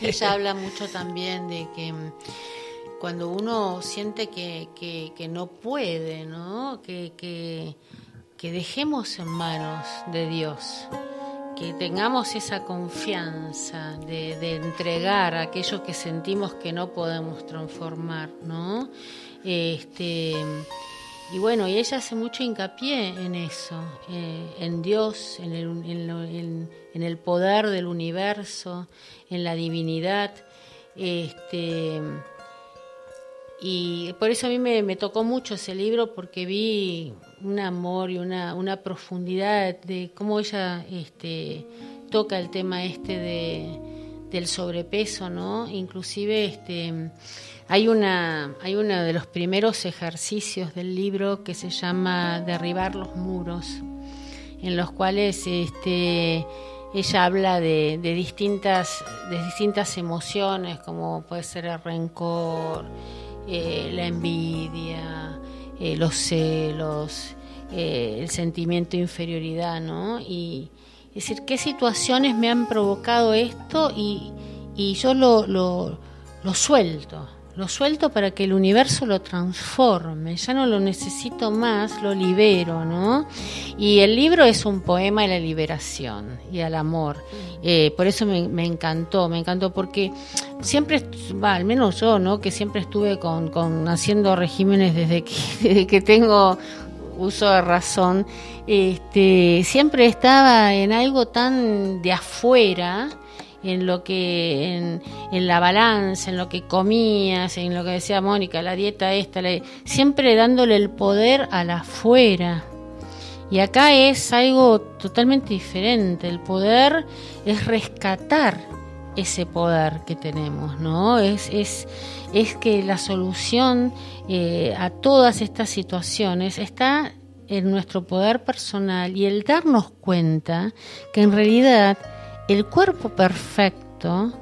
Ella habla mucho también de que cuando uno siente que, que, no puede, ¿no? Que, que, que dejemos en manos de Dios que tengamos esa confianza de, de, entregar aquello que sentimos que no podemos transformar, ¿no? Este, y bueno, y ella hace mucho hincapié en eso, eh, en Dios, en el, en, lo, en, el, poder del universo, en la divinidad. Este, y por eso a mí me, me, tocó mucho ese libro porque vi un amor y una, una profundidad de cómo ella este, toca el tema este de, del sobrepeso, ¿no? Inclusive este hay una hay uno de los primeros ejercicios del libro que se llama derribar los muros, en los cuales este ella habla de, de distintas de distintas emociones como puede ser el rencor, eh, la envidia, eh, los celos, eh, el sentimiento de inferioridad, ¿no? Y es decir, qué situaciones me han provocado esto y, y yo lo, lo, lo suelto, lo suelto para que el universo lo transforme, ya no lo necesito más, lo libero, ¿no? Y el libro es un poema a la liberación y al amor. Eh, por eso me, encantó, me encantó porque siempre, va, al menos yo, ¿no? Que siempre estuve con, con haciendo regímenes desde que, *laughs* desde que tengo uso de razón, este, siempre estaba en algo tan de afuera en lo que en, la balanza, en lo que comías, en lo que decía Mónica, la dieta esta, siempre dándole el poder a la afuera. Y acá es algo totalmente diferente. El poder es rescatar ese poder que tenemos, ¿no? Es, es, es que la solución eh, a todas estas situaciones está en nuestro poder personal y el darnos cuenta que en realidad el cuerpo perfecto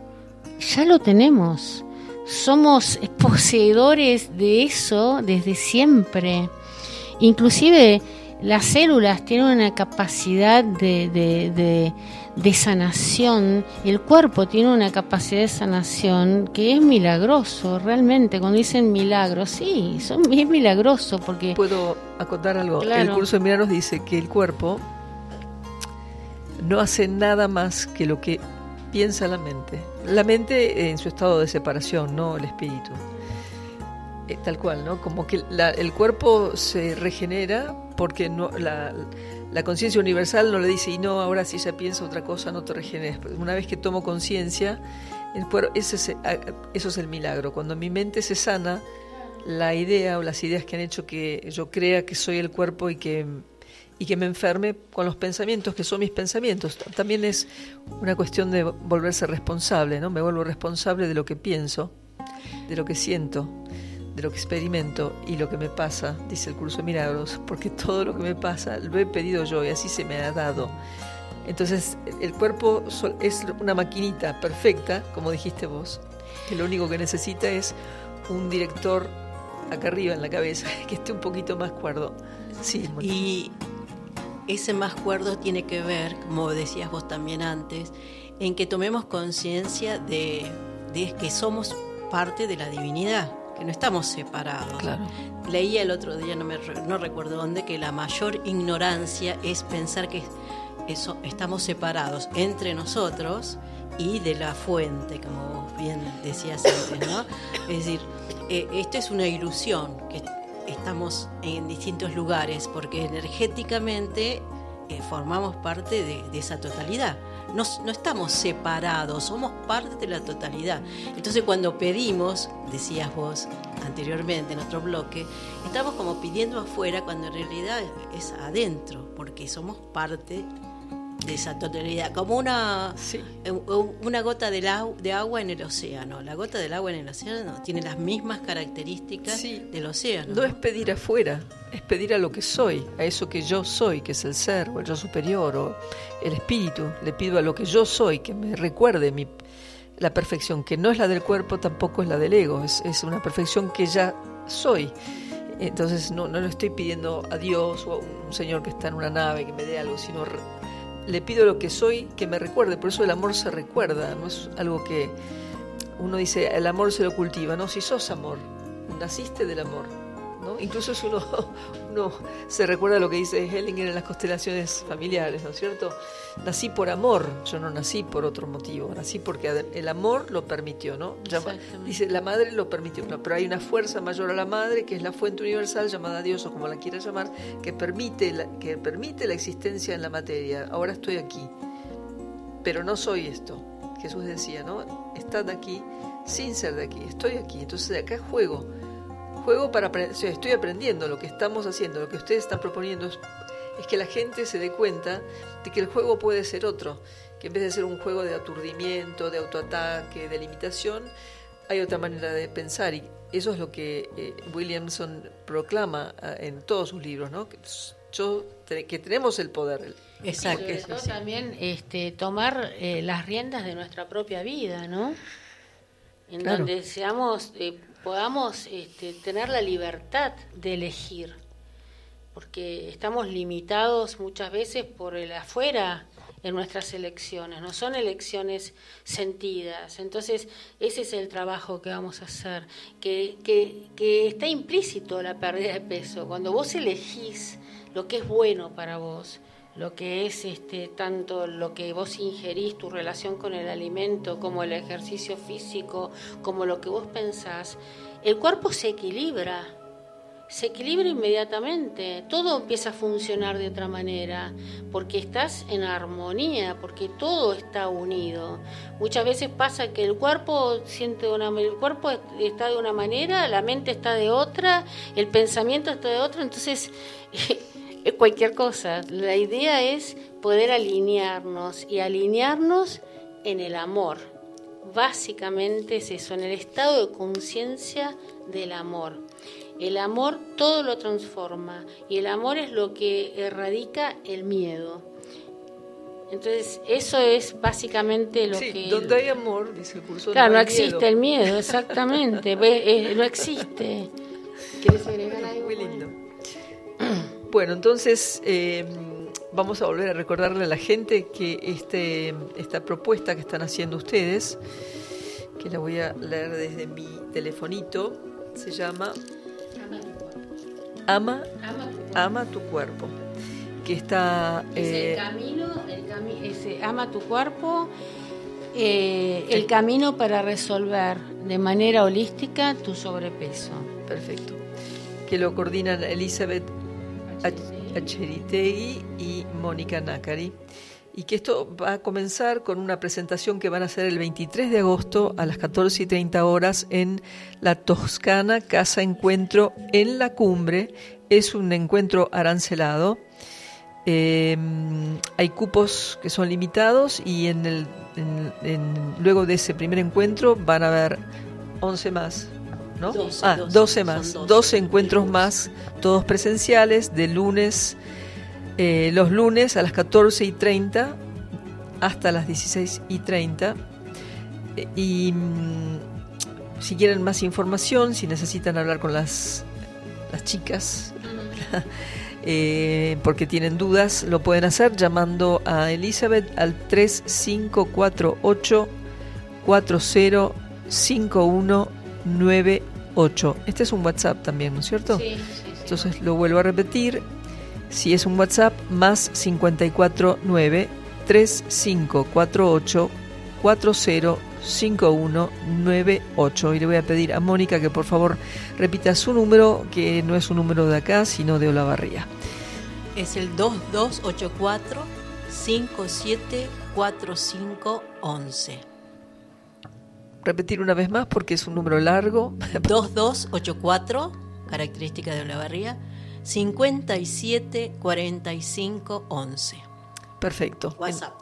ya lo tenemos. Somos *laughs* poseedores de eso desde siempre. Inclusive las células tienen una capacidad de, de, sanación, el cuerpo tiene una capacidad de sanación que es milagroso, realmente. Cuando dicen milagro, sí, son, es milagroso porque... Puedo acotar algo. El curso de milagros dice que el cuerpo no hace nada más que lo que piensa la mente. La mente en su estado de separación, no el espíritu. Eh, tal cual, ¿no? Como que el cuerpo se regenera porque no, la, conciencia universal no le dice, y no, ahora si se piensa otra cosa, no te regeneres. Una vez que tomo conciencia, ese eso es el milagro. Cuando mi mente se sana, la idea o las ideas que han hecho que yo crea que soy el cuerpo y que, y que me enferme con los pensamientos, que son mis pensamientos. También es una cuestión de volverse responsable, ¿no? Me vuelvo responsable de lo que pienso, de lo que siento de lo que experimento y lo que me pasa, dice el curso de milagros, porque *laughs* todo lo que me pasa lo he pedido yo y así se me ha dado. Entonces el cuerpo es una maquinita perfecta, como dijiste vos, que lo único que necesita es un director acá arriba en la cabeza, *laughs* que esté un poquito más cuerdo. Sí, y ese más cuerdo tiene que ver, como decías vos también antes, en que tomemos conciencia de, de que somos parte de la divinidad que no estamos separados. Leía el otro día, no, me, no recuerdo dónde, que la mayor ignorancia es pensar que eso, estamos separados entre nosotros y de la fuente, como bien decías antes, ¿no? Es decir, eh, esto es una ilusión, que estamos en distintos lugares, porque energéticamente eh, formamos parte de, de esa totalidad no, estamos separados, somos parte de la totalidad. Entonces cuando pedimos, decías vos anteriormente en otro bloque, estamos como pidiendo afuera cuando en realidad es adentro, porque somos parte de esa totalidad, como una, eh, una gota de, de, agua en el océano. La gota del agua en el océano tiene las mismas características del océano. No, es pedir afuera, es pedir a lo que soy, a eso que yo soy, que es el ser o el yo superior o el espíritu. Le pido a lo que yo soy, que me recuerde mi, la perfección, que no es la del cuerpo, tampoco es la del ego, es, es una perfección que ya soy. Entonces no, no le estoy pidiendo a Dios o a un señor que está en una nave que me dé algo, sino le pido lo que soy que me recuerde. Por eso el amor se recuerda, no es algo que uno dice, el amor se lo cultiva. No, si sos amor, naciste del amor. Incluso si uno, uno se recuerda lo que dice Hellinger en las constelaciones familiares, ¿no es cierto? Nací por amor, yo no nací por otro motivo, nací porque el amor lo permitió, ¿no? dice, la madre lo permitió, pero hay una fuerza mayor a la madre que es la fuente universal llamada Dios o como la quieras llamar, que permite la, que permite la existencia en la materia. Ahora estoy aquí, pero no soy esto. Jesús decía, ¿no? Estad aquí sin ser de aquí, estoy aquí, entonces de acá juego Juego para estoy aprendiendo lo que estamos haciendo, lo que ustedes están proponiendo es, que la gente se dé cuenta de que el juego puede ser otro, que en vez de ser un juego de aturdimiento, de autoataque, de limitación, hay otra manera de pensar y eso es lo que eh, Williamson proclama ah, en todos sus libros, ¿no? Que, yo, que tenemos el poder. Exacto. también este, tomar eh, las riendas de nuestra propia vida, ¿no? En donde seamos eh, podamos este, tener la libertad de elegir, porque estamos limitados muchas veces por el afuera en nuestras elecciones, no son elecciones sentidas. Entonces, ese es el trabajo que vamos a hacer, que, que, que está implícito la pérdida de peso. Cuando vos elegís lo que es bueno para vos, lo que es este, tanto lo que vos ingerís, tu relación con el alimento, como el ejercicio físico, como lo que vos pensás, el cuerpo se equilibra, se equilibra inmediatamente, todo empieza a funcionar de otra manera, porque estás en armonía, porque todo está unido. Muchas veces pasa que el cuerpo siente una el cuerpo está de una manera, la mente está de otra, el pensamiento está de otra, entonces es *laughs* cualquier cosa. La idea es poder alinearnos y alinearnos en el amor. Básicamente es eso, en el estado de conciencia del amor. El amor todo lo transforma y el amor es lo que erradica el miedo. Entonces, eso es básicamente lo sí, que... donde hay amor, dice el curso. Claro, no, hay existe miedo. el miedo, exactamente. Eh, no existe. *laughs* ¿Quieres agregar algo? Muy lindo. Bueno, entonces eh, vamos a volver a recordarle a la gente que este, esta propuesta que están haciendo ustedes, que la voy a leer desde mi telefonito, se llama Ama, Ama tu cuerpo, que está... Es eh, el camino, el cami- ese, ama tu cuerpo, eh, el camino para resolver de manera holística tu sobrepeso. Perfecto. Que lo coordinan Elizabeth Acheritegui y Mónica Nácari. Y que esto va a comenzar con una presentación que van a hacer el 23 de agosto a las 14 y 30 horas en la Toscana Casa Encuentro en la Cumbre. Es un encuentro arancelado. Eh, hay cupos que son limitados y luego de ese primer encuentro van a haber 11 más. ¿No? 12, ah, 12, 12 son más. 12. 12 encuentros más, todos presenciales, de lunes, eh, los lunes a las 14 y 30 hasta las 16 y 30. Eh, Y mm, si quieren más información, si necesitan hablar con las, las chicas, *laughs* eh, porque tienen dudas, lo pueden hacer llamando a Elizabeth al 3548 405198. Este es un WhatsApp también, ¿no es cierto? Sí, sí, sí. Entonces lo vuelvo a repetir. Si es un WhatsApp, más 549 3548 405198. Y le voy a pedir a Mónica que por favor repita su número, que no es un número de acá, sino de Olavarría. Es el 2284 574511. Repetir una vez más porque es un número largo. 2284, característica de Olavarría, 574511. Perfecto. WhatsApp.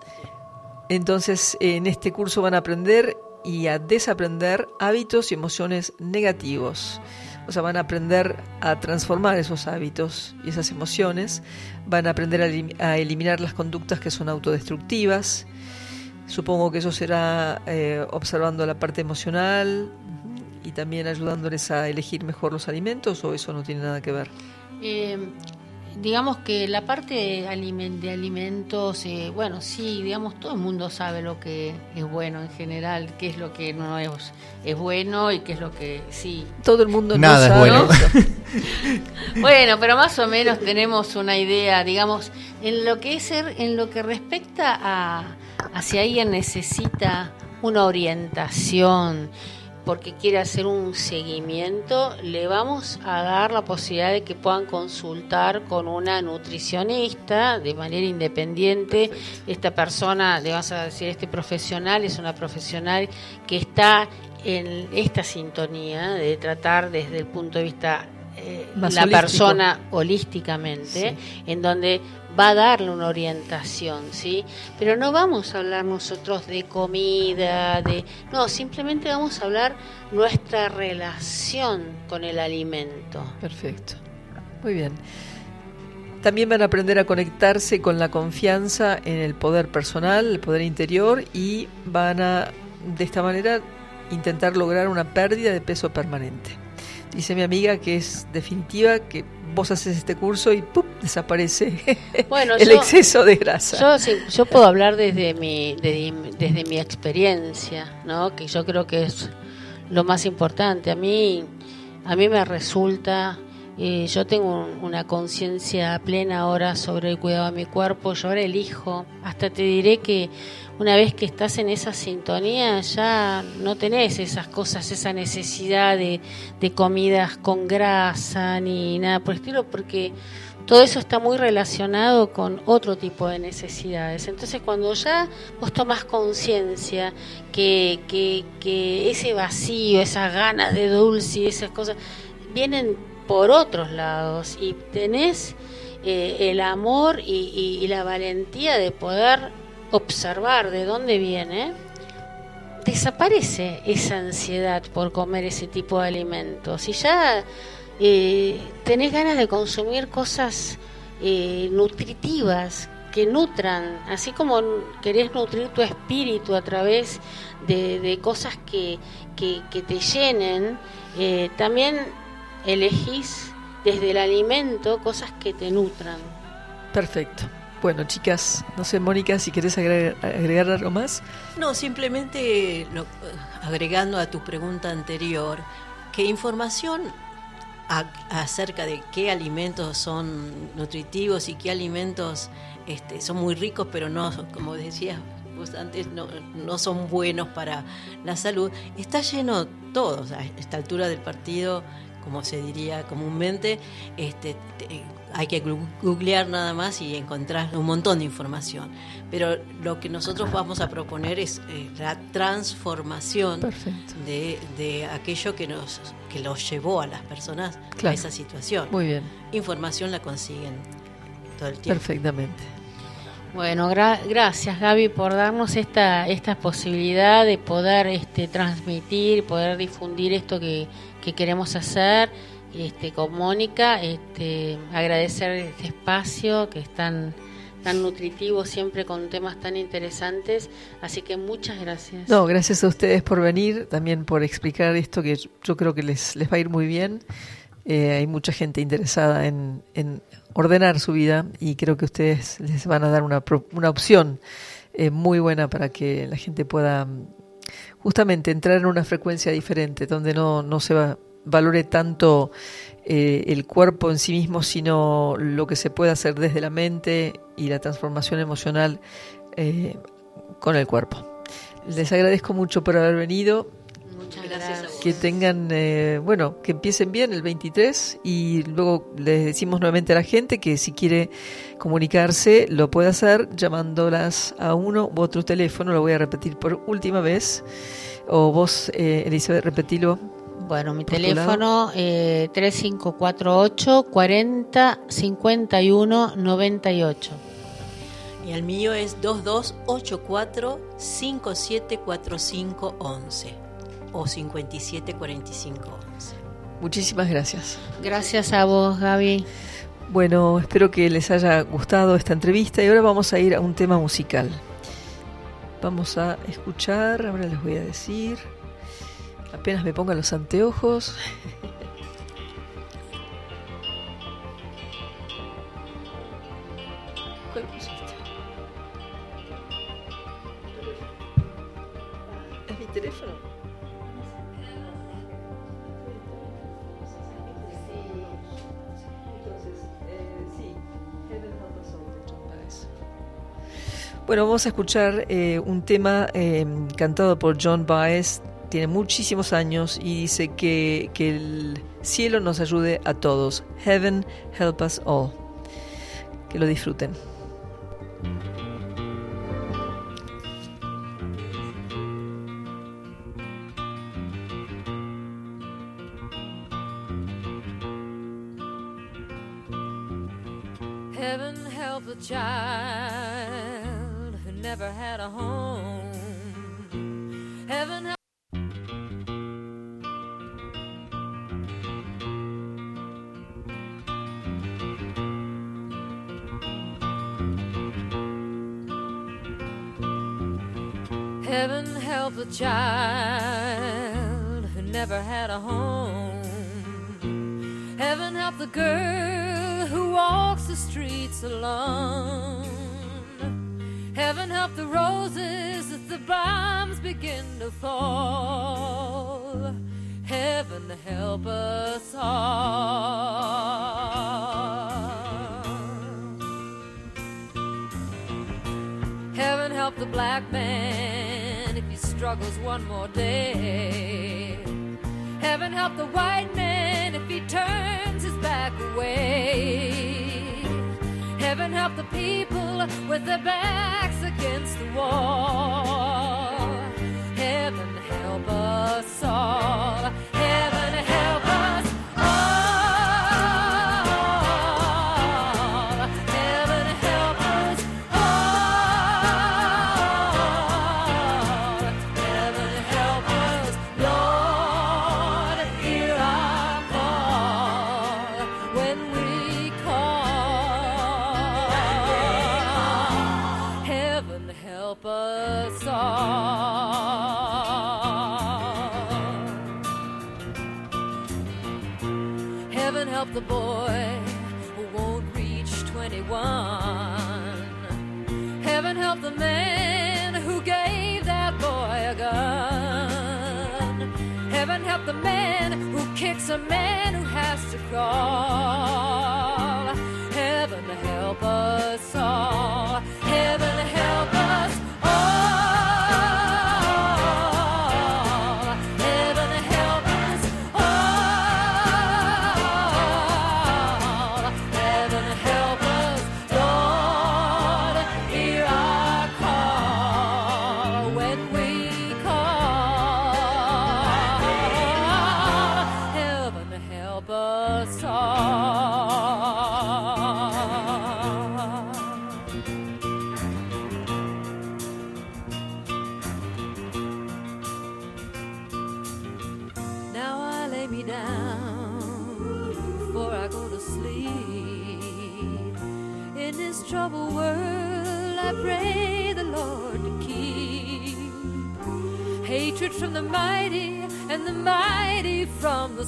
Entonces, en este curso van a aprender y a desaprender hábitos y emociones negativos. O sea, van a aprender a transformar esos hábitos y esas emociones. Van a aprender a, elim- a eliminar las conductas que son autodestructivas. Supongo que eso será eh, observando la parte emocional y también ayudándoles a elegir mejor los alimentos o eso no tiene nada que ver. Eh, digamos que la parte de, alimen- de alimentos, eh, bueno, sí, digamos, todo el mundo sabe lo que es bueno en general, qué es lo que no es, es bueno y qué es lo que sí. Todo el mundo Nada es no sabe bueno. *laughs* Bueno, pero más o menos tenemos una idea, digamos, en lo que es ser, en lo que respecta a, a si alguien necesita una orientación porque quiere hacer un seguimiento, le vamos a dar la posibilidad de que puedan consultar con una nutricionista de manera independiente. Esta persona, le vas a decir, este profesional es una profesional que está en esta sintonía de tratar desde el punto de vista eh, la persona holísticamente, en donde va a darle una orientación, ¿sí? Pero no vamos a hablar nosotros de comida, de no, simplemente vamos a hablar nuestra relación con el alimento. Perfecto. Muy bien. También van a aprender a conectarse con la confianza en el poder personal, el poder interior y van a, de esta manera, intentar lograr una pérdida de peso permanente. Dice mi amiga que es definitiva, que vos haces este curso y ¡pum! desaparece *laughs* Bueno, el yo- exceso de grasa. Yo, sí, yo puedo hablar desde mi, desde, desde mi experiencia, ¿no? que yo creo que es lo más importante. A mí, a mí me resulta, eh, yo tengo un- una conciencia plena ahora sobre el cuidado de mi cuerpo, yo ahora elijo, hasta te diré que una vez que estás en esa sintonía ya no tenés esas cosas, esa necesidad de, de comidas con grasa ni nada por el estilo, porque todo eso está muy relacionado con otro tipo de necesidades. Entonces, cuando ya vos tomás conciencia que, que, que ese vacío, esas ganas de dulce y esas cosas, vienen por otros lados y tenés eh, el amor y, la valentía de poder observar de dónde viene, desaparece esa ansiedad por comer ese tipo de alimentos. Y ya eh, tenés ganas de consumir cosas eh, nutritivas que nutran, así como querés nutrir tu espíritu a través de, cosas que, que, te llenen, también elegís desde el alimento cosas que te nutran. Perfecto. Bueno, chicas, no sé, Mónica, si querés agregar, algo más. No, simplemente agregando a tu pregunta anterior, que información acerca de qué alimentos son nutritivos y qué alimentos este, son muy ricos, pero no, como decías vos antes, no, no son buenos para la salud, está lleno todos a esta altura del partido como se diría comúnmente, este, hay que googlear nada más y encontrar un montón de información. Pero lo que nosotros vamos a proponer es eh, la transformación de, aquello que nos que los llevó a las personas a esa situación. Muy bien. Información la consiguen todo el tiempo. Perfectamente. Bueno, gracias Gaby por darnos esta, esta posibilidad de poder este, transmitir, poder difundir esto que, que queremos hacer este, con Mónica, este, agradecer este espacio que es tan, tan nutritivo siempre con temas tan interesantes, así que muchas gracias. No, gracias a ustedes por venir, también por explicar esto que yo creo que les, les va a ir muy bien. Eh, hay mucha gente interesada en, en, ordenar su vida y creo que ustedes les van a dar una, una opción eh, muy buena para que la gente pueda justamente entrar en una frecuencia diferente, donde no, no se va, valore tanto eh, el cuerpo en sí mismo, sino lo que se puede hacer desde la mente y la transformación emocional eh, con el cuerpo. Les agradezco mucho por haber venido. Gracias. Que tengan, eh, bueno, que empiecen bien el 23 y luego les decimos nuevamente a la gente que si quiere comunicarse lo puede hacer llamándolas a uno u otro teléfono, lo voy a repetir por última vez. O vos, eh, Elizabeth, repetilo. Bueno, mi teléfono eh, 3548 40 51 98. Y el mío es 2284 574511 o 574511. Muchísimas gracias. Gracias a vos, Gaby. Bueno, espero que les haya gustado esta entrevista y ahora vamos a ir a un tema musical. Vamos a escuchar, ahora les voy a decir, apenas me pongan los anteojos. Bueno, vamos a escuchar eh, un tema eh, cantado por John Baez, tiene muchísimos años y dice que, que el cielo nos ayude a todos. Heaven help us all. Que lo disfruten. Heaven help a child never had a home. Heaven help Heaven help a child who never had a home. Heaven help the girl who walks the streets alone. Help the roses as the bombs begin to fall. Heaven help us all. Heaven help the black man if he struggles one more day. Heaven help the white man if he turns his back away. Heaven help the people with their backs against the wall. A man who has to crawl. Heaven help us all.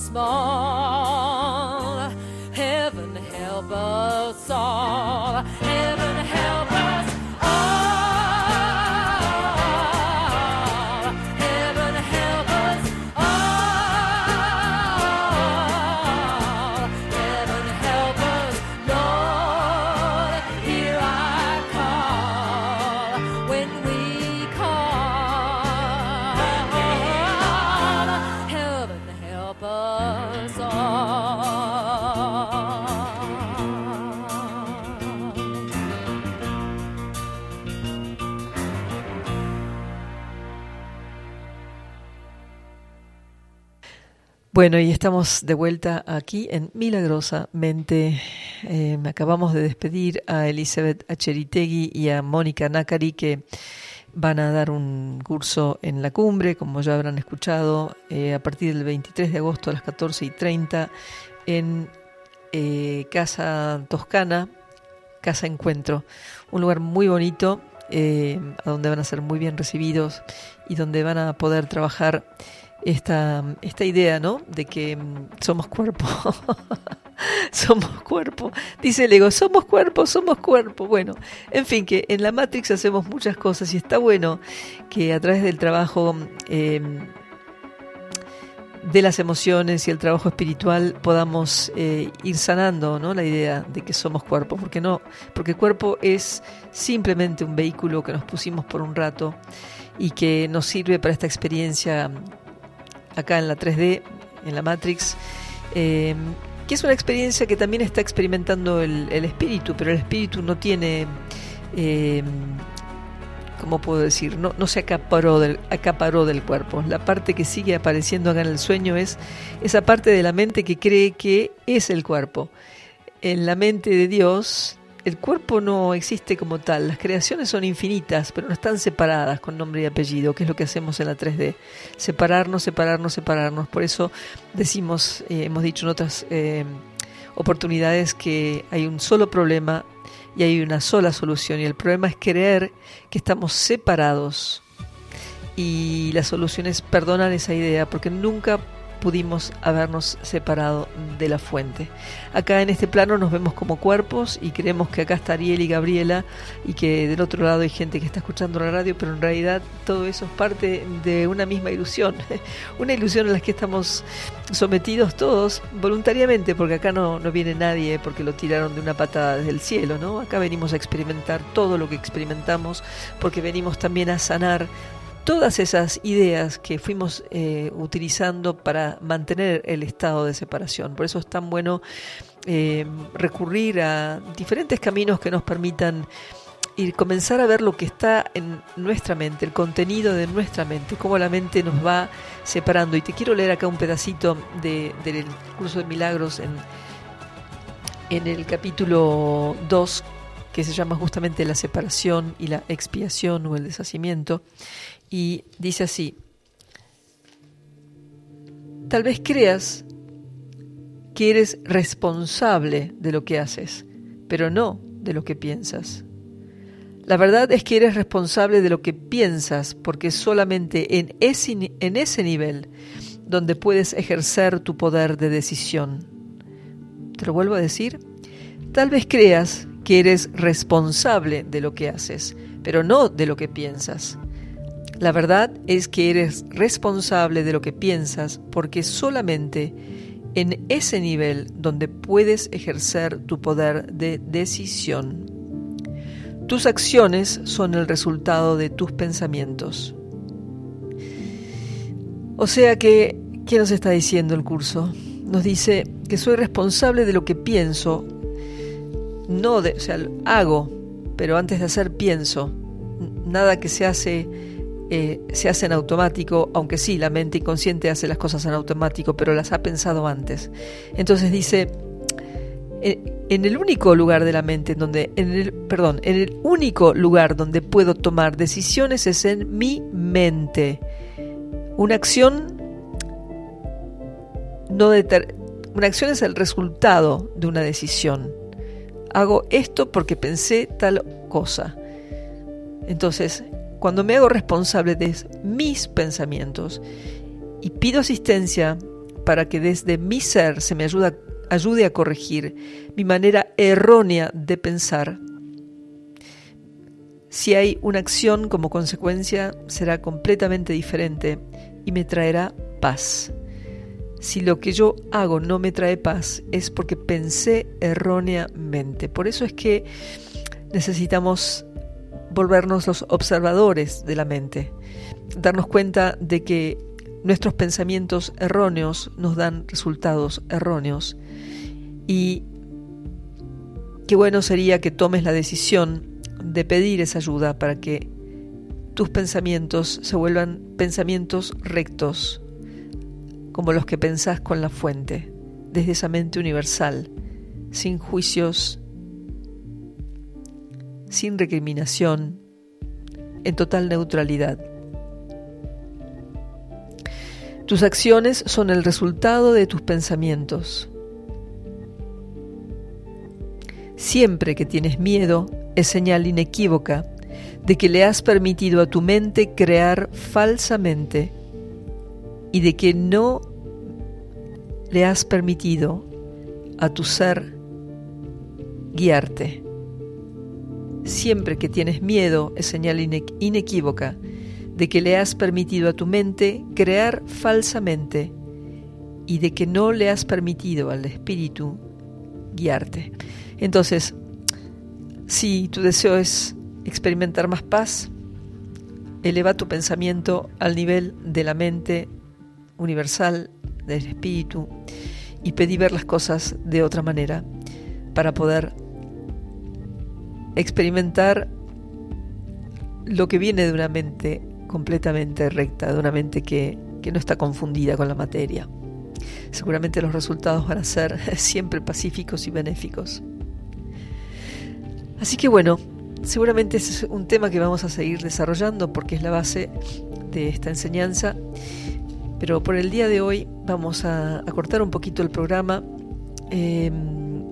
Small. Bueno, y estamos de vuelta aquí en Milagrosamente. Eh, acabamos de despedir a Elizabeth Acheritegui y a Mónica Nakari que van a dar un curso en la cumbre, como ya habrán escuchado, eh, a partir del 23 de agosto a las 14 y 30 en eh, Casa Toscana, Casa Encuentro, un lugar muy bonito eh, donde van a ser muy bien recibidos y donde van a poder trabajar esta, esta idea, ¿no? De que mm, somos cuerpo. *laughs* somos cuerpo. Dice el ego, somos cuerpo, somos cuerpo. Bueno, en fin, que en la Matrix hacemos muchas cosas y está bueno que a través del trabajo eh, de las emociones y el trabajo espiritual podamos eh, ir sanando ¿no? la idea de que somos cuerpo, porque no, porque cuerpo es simplemente un vehículo que nos pusimos por un rato y que nos sirve para esta experiencia acá en la 3D, en la Matrix, eh, que es una experiencia que también está experimentando el, espíritu, pero el espíritu no tiene, eh, ¿cómo puedo decir? No, no se acaparó del, acaparó del cuerpo. La parte que sigue apareciendo acá en el sueño es esa parte de la mente que cree que es el cuerpo. En la mente de Dios, el cuerpo no existe como tal, las creaciones son infinitas, pero no están separadas con nombre y apellido, que es lo que hacemos en la 3D. Separarnos, separarnos, separarnos. Por eso decimos, eh, hemos dicho en otras eh, oportunidades que hay un solo problema y hay una sola solución. Y el problema es creer que estamos separados. Y la solución es perdonar esa idea, porque nunca pudimos habernos separado de la fuente. Acá en este plano nos vemos como cuerpos y creemos que acá está Ariel y Gabriela y que del otro lado hay gente que está escuchando la radio, pero en realidad todo eso es parte de una misma ilusión, *laughs* una ilusión a la que estamos sometidos todos voluntariamente, porque acá no, no viene nadie porque lo tiraron de una patada desde el cielo, ¿no? Acá venimos a experimentar todo lo que experimentamos, porque venimos también a sanar todas esas ideas que fuimos eh, utilizando para mantener el estado de separación. Por eso es tan bueno eh, recurrir a diferentes caminos que nos permitan ir comenzar a ver lo que está en nuestra mente, el contenido de nuestra mente, cómo la mente nos va separando. Y te quiero leer acá un pedacito de, del curso de milagros en, en el capítulo 2, que se llama justamente la separación y la expiación o el deshacimiento. Y dice así, tal vez creas que eres responsable de lo que haces, pero no de lo que piensas. La verdad es que eres responsable de lo que piensas porque solamente en ese, en ese nivel donde puedes ejercer tu poder de decisión. Te lo vuelvo a decir. Tal vez creas que eres responsable de lo que haces, pero no de lo que piensas. La verdad es que eres responsable de lo que piensas porque solamente en ese nivel donde puedes ejercer tu poder de decisión. Tus acciones son el resultado de tus pensamientos. O sea que, ¿qué nos está diciendo el curso? Nos dice que soy responsable de lo que pienso, no de, o sea, hago, pero antes de hacer pienso. Nada que se hace eh, se hace en automático, aunque sí, la mente inconsciente hace las cosas en automático, pero las ha pensado antes. Entonces dice, en el único lugar de la mente, en donde, en el, perdón, en el único lugar donde puedo tomar decisiones es en mi mente. Una acción no una acción es el resultado de una decisión. Hago esto porque pensé tal cosa. Entonces, cuando me hago responsable de mis pensamientos y pido asistencia para que desde mi ser se me ayude a corregir mi manera errónea de pensar, si hay una acción como consecuencia, será completamente diferente y me traerá paz. Si lo que yo hago no me trae paz, es porque pensé erróneamente. Por eso es que necesitamos volvernos los observadores de la mente, darnos cuenta de que nuestros pensamientos erróneos nos dan resultados erróneos y qué bueno sería que tomes la decisión de pedir esa ayuda para que tus pensamientos se vuelvan pensamientos rectos, como los que pensás con la fuente, desde esa mente universal, sin juicios sin recriminación, en total neutralidad. Tus acciones son el resultado de tus pensamientos. Siempre que tienes miedo es señal inequívoca de que le has permitido a tu mente crear falsamente y de que no le has permitido a tu ser guiarte. Siempre que tienes miedo es señal inequívoca de que le has permitido a tu mente crear falsamente y de que no le has permitido al espíritu guiarte. Entonces, si tu deseo es experimentar más paz, eleva tu pensamiento al nivel de la mente universal, del espíritu, y pedí ver las cosas de otra manera para poder experimentar lo que viene de una mente completamente recta, de una mente que, no está confundida con la materia. Seguramente los resultados van a ser *laughs* siempre pacíficos y benéficos. Así que bueno, seguramente es un tema que vamos a seguir desarrollando porque es la base de esta enseñanza. Pero por el día de hoy vamos a, cortar un poquito el programa. Em,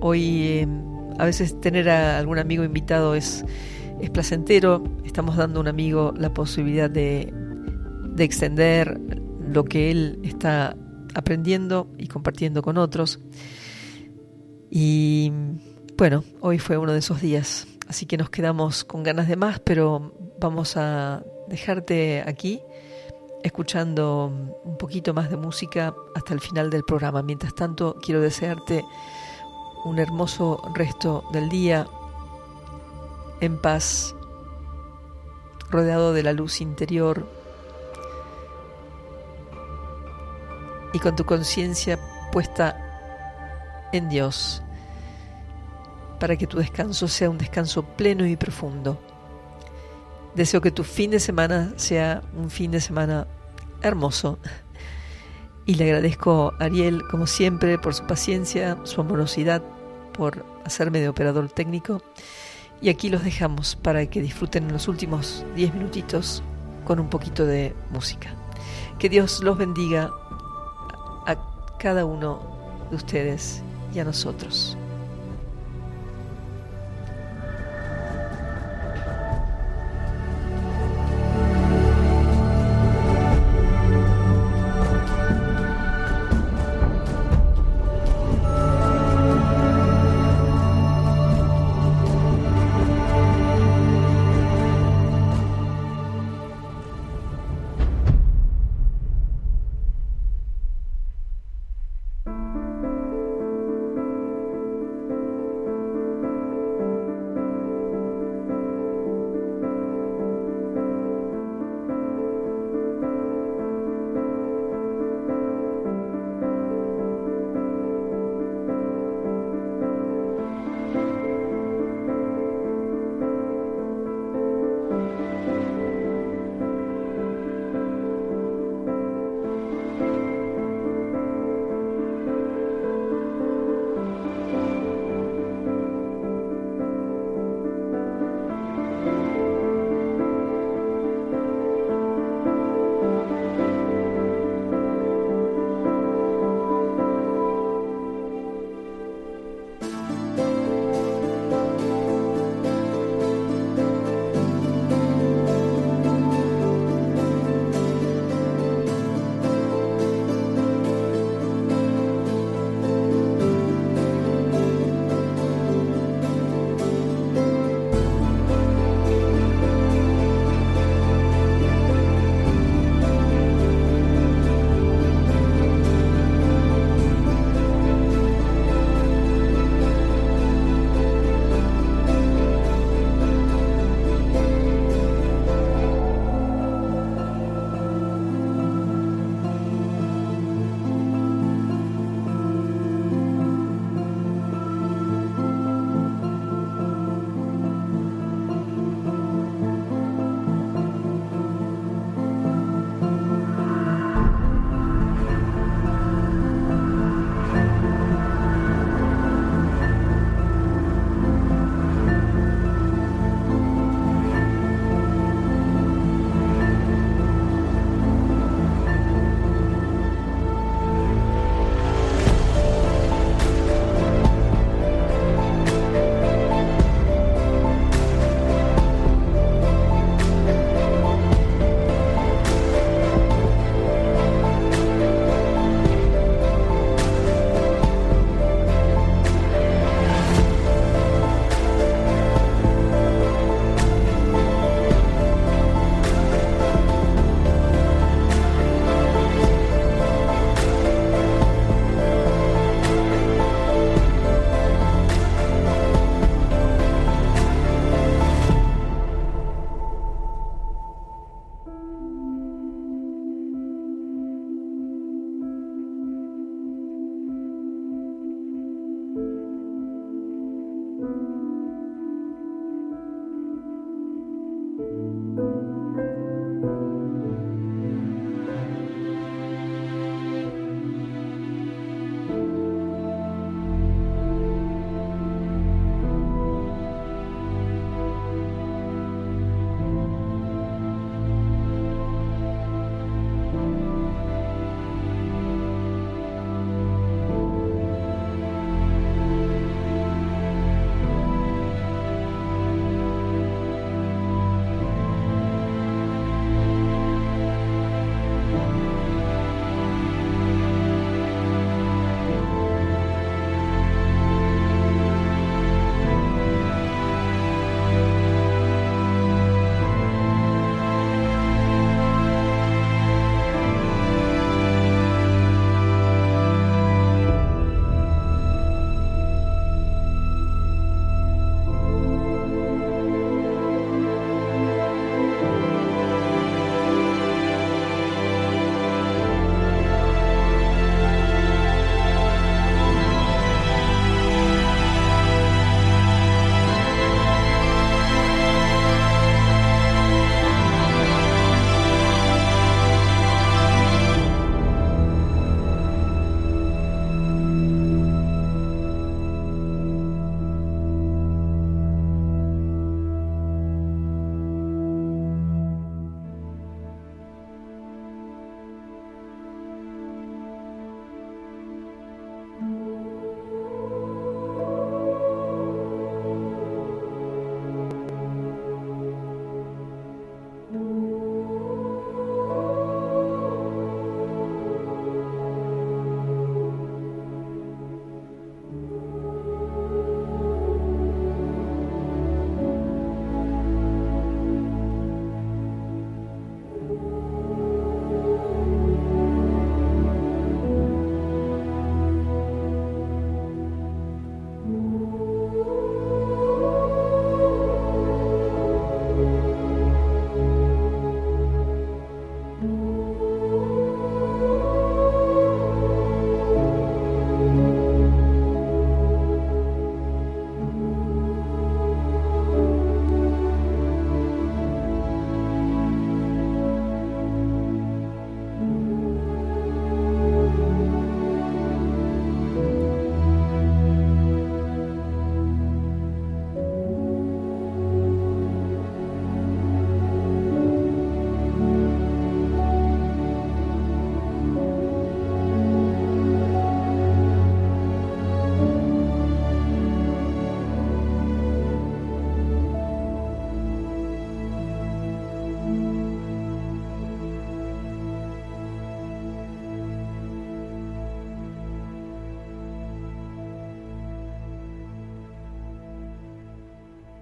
hoy em, a veces tener a algún amigo invitado es, es placentero. Estamos dando a un amigo la posibilidad de, de extender lo que él está aprendiendo y compartiendo con otros. Y bueno, hoy fue uno de esos días, así que nos quedamos con ganas de más, pero vamos a dejarte aquí escuchando un poquito más de música hasta el final del programa. Mientras tanto, quiero desearte un hermoso resto del día en paz, rodeado de la luz interior y con tu conciencia puesta en Dios, para que tu descanso sea un descanso pleno y profundo. Deseo que tu fin de semana sea un fin de semana hermoso. Y le agradezco a Ariel, como siempre, por su paciencia, su amorosidad, por hacerme de operador técnico. Y aquí los dejamos para que disfruten los últimos 10 minutitos con un poquito de música. Que Dios los bendiga a cada uno de ustedes y a nosotros.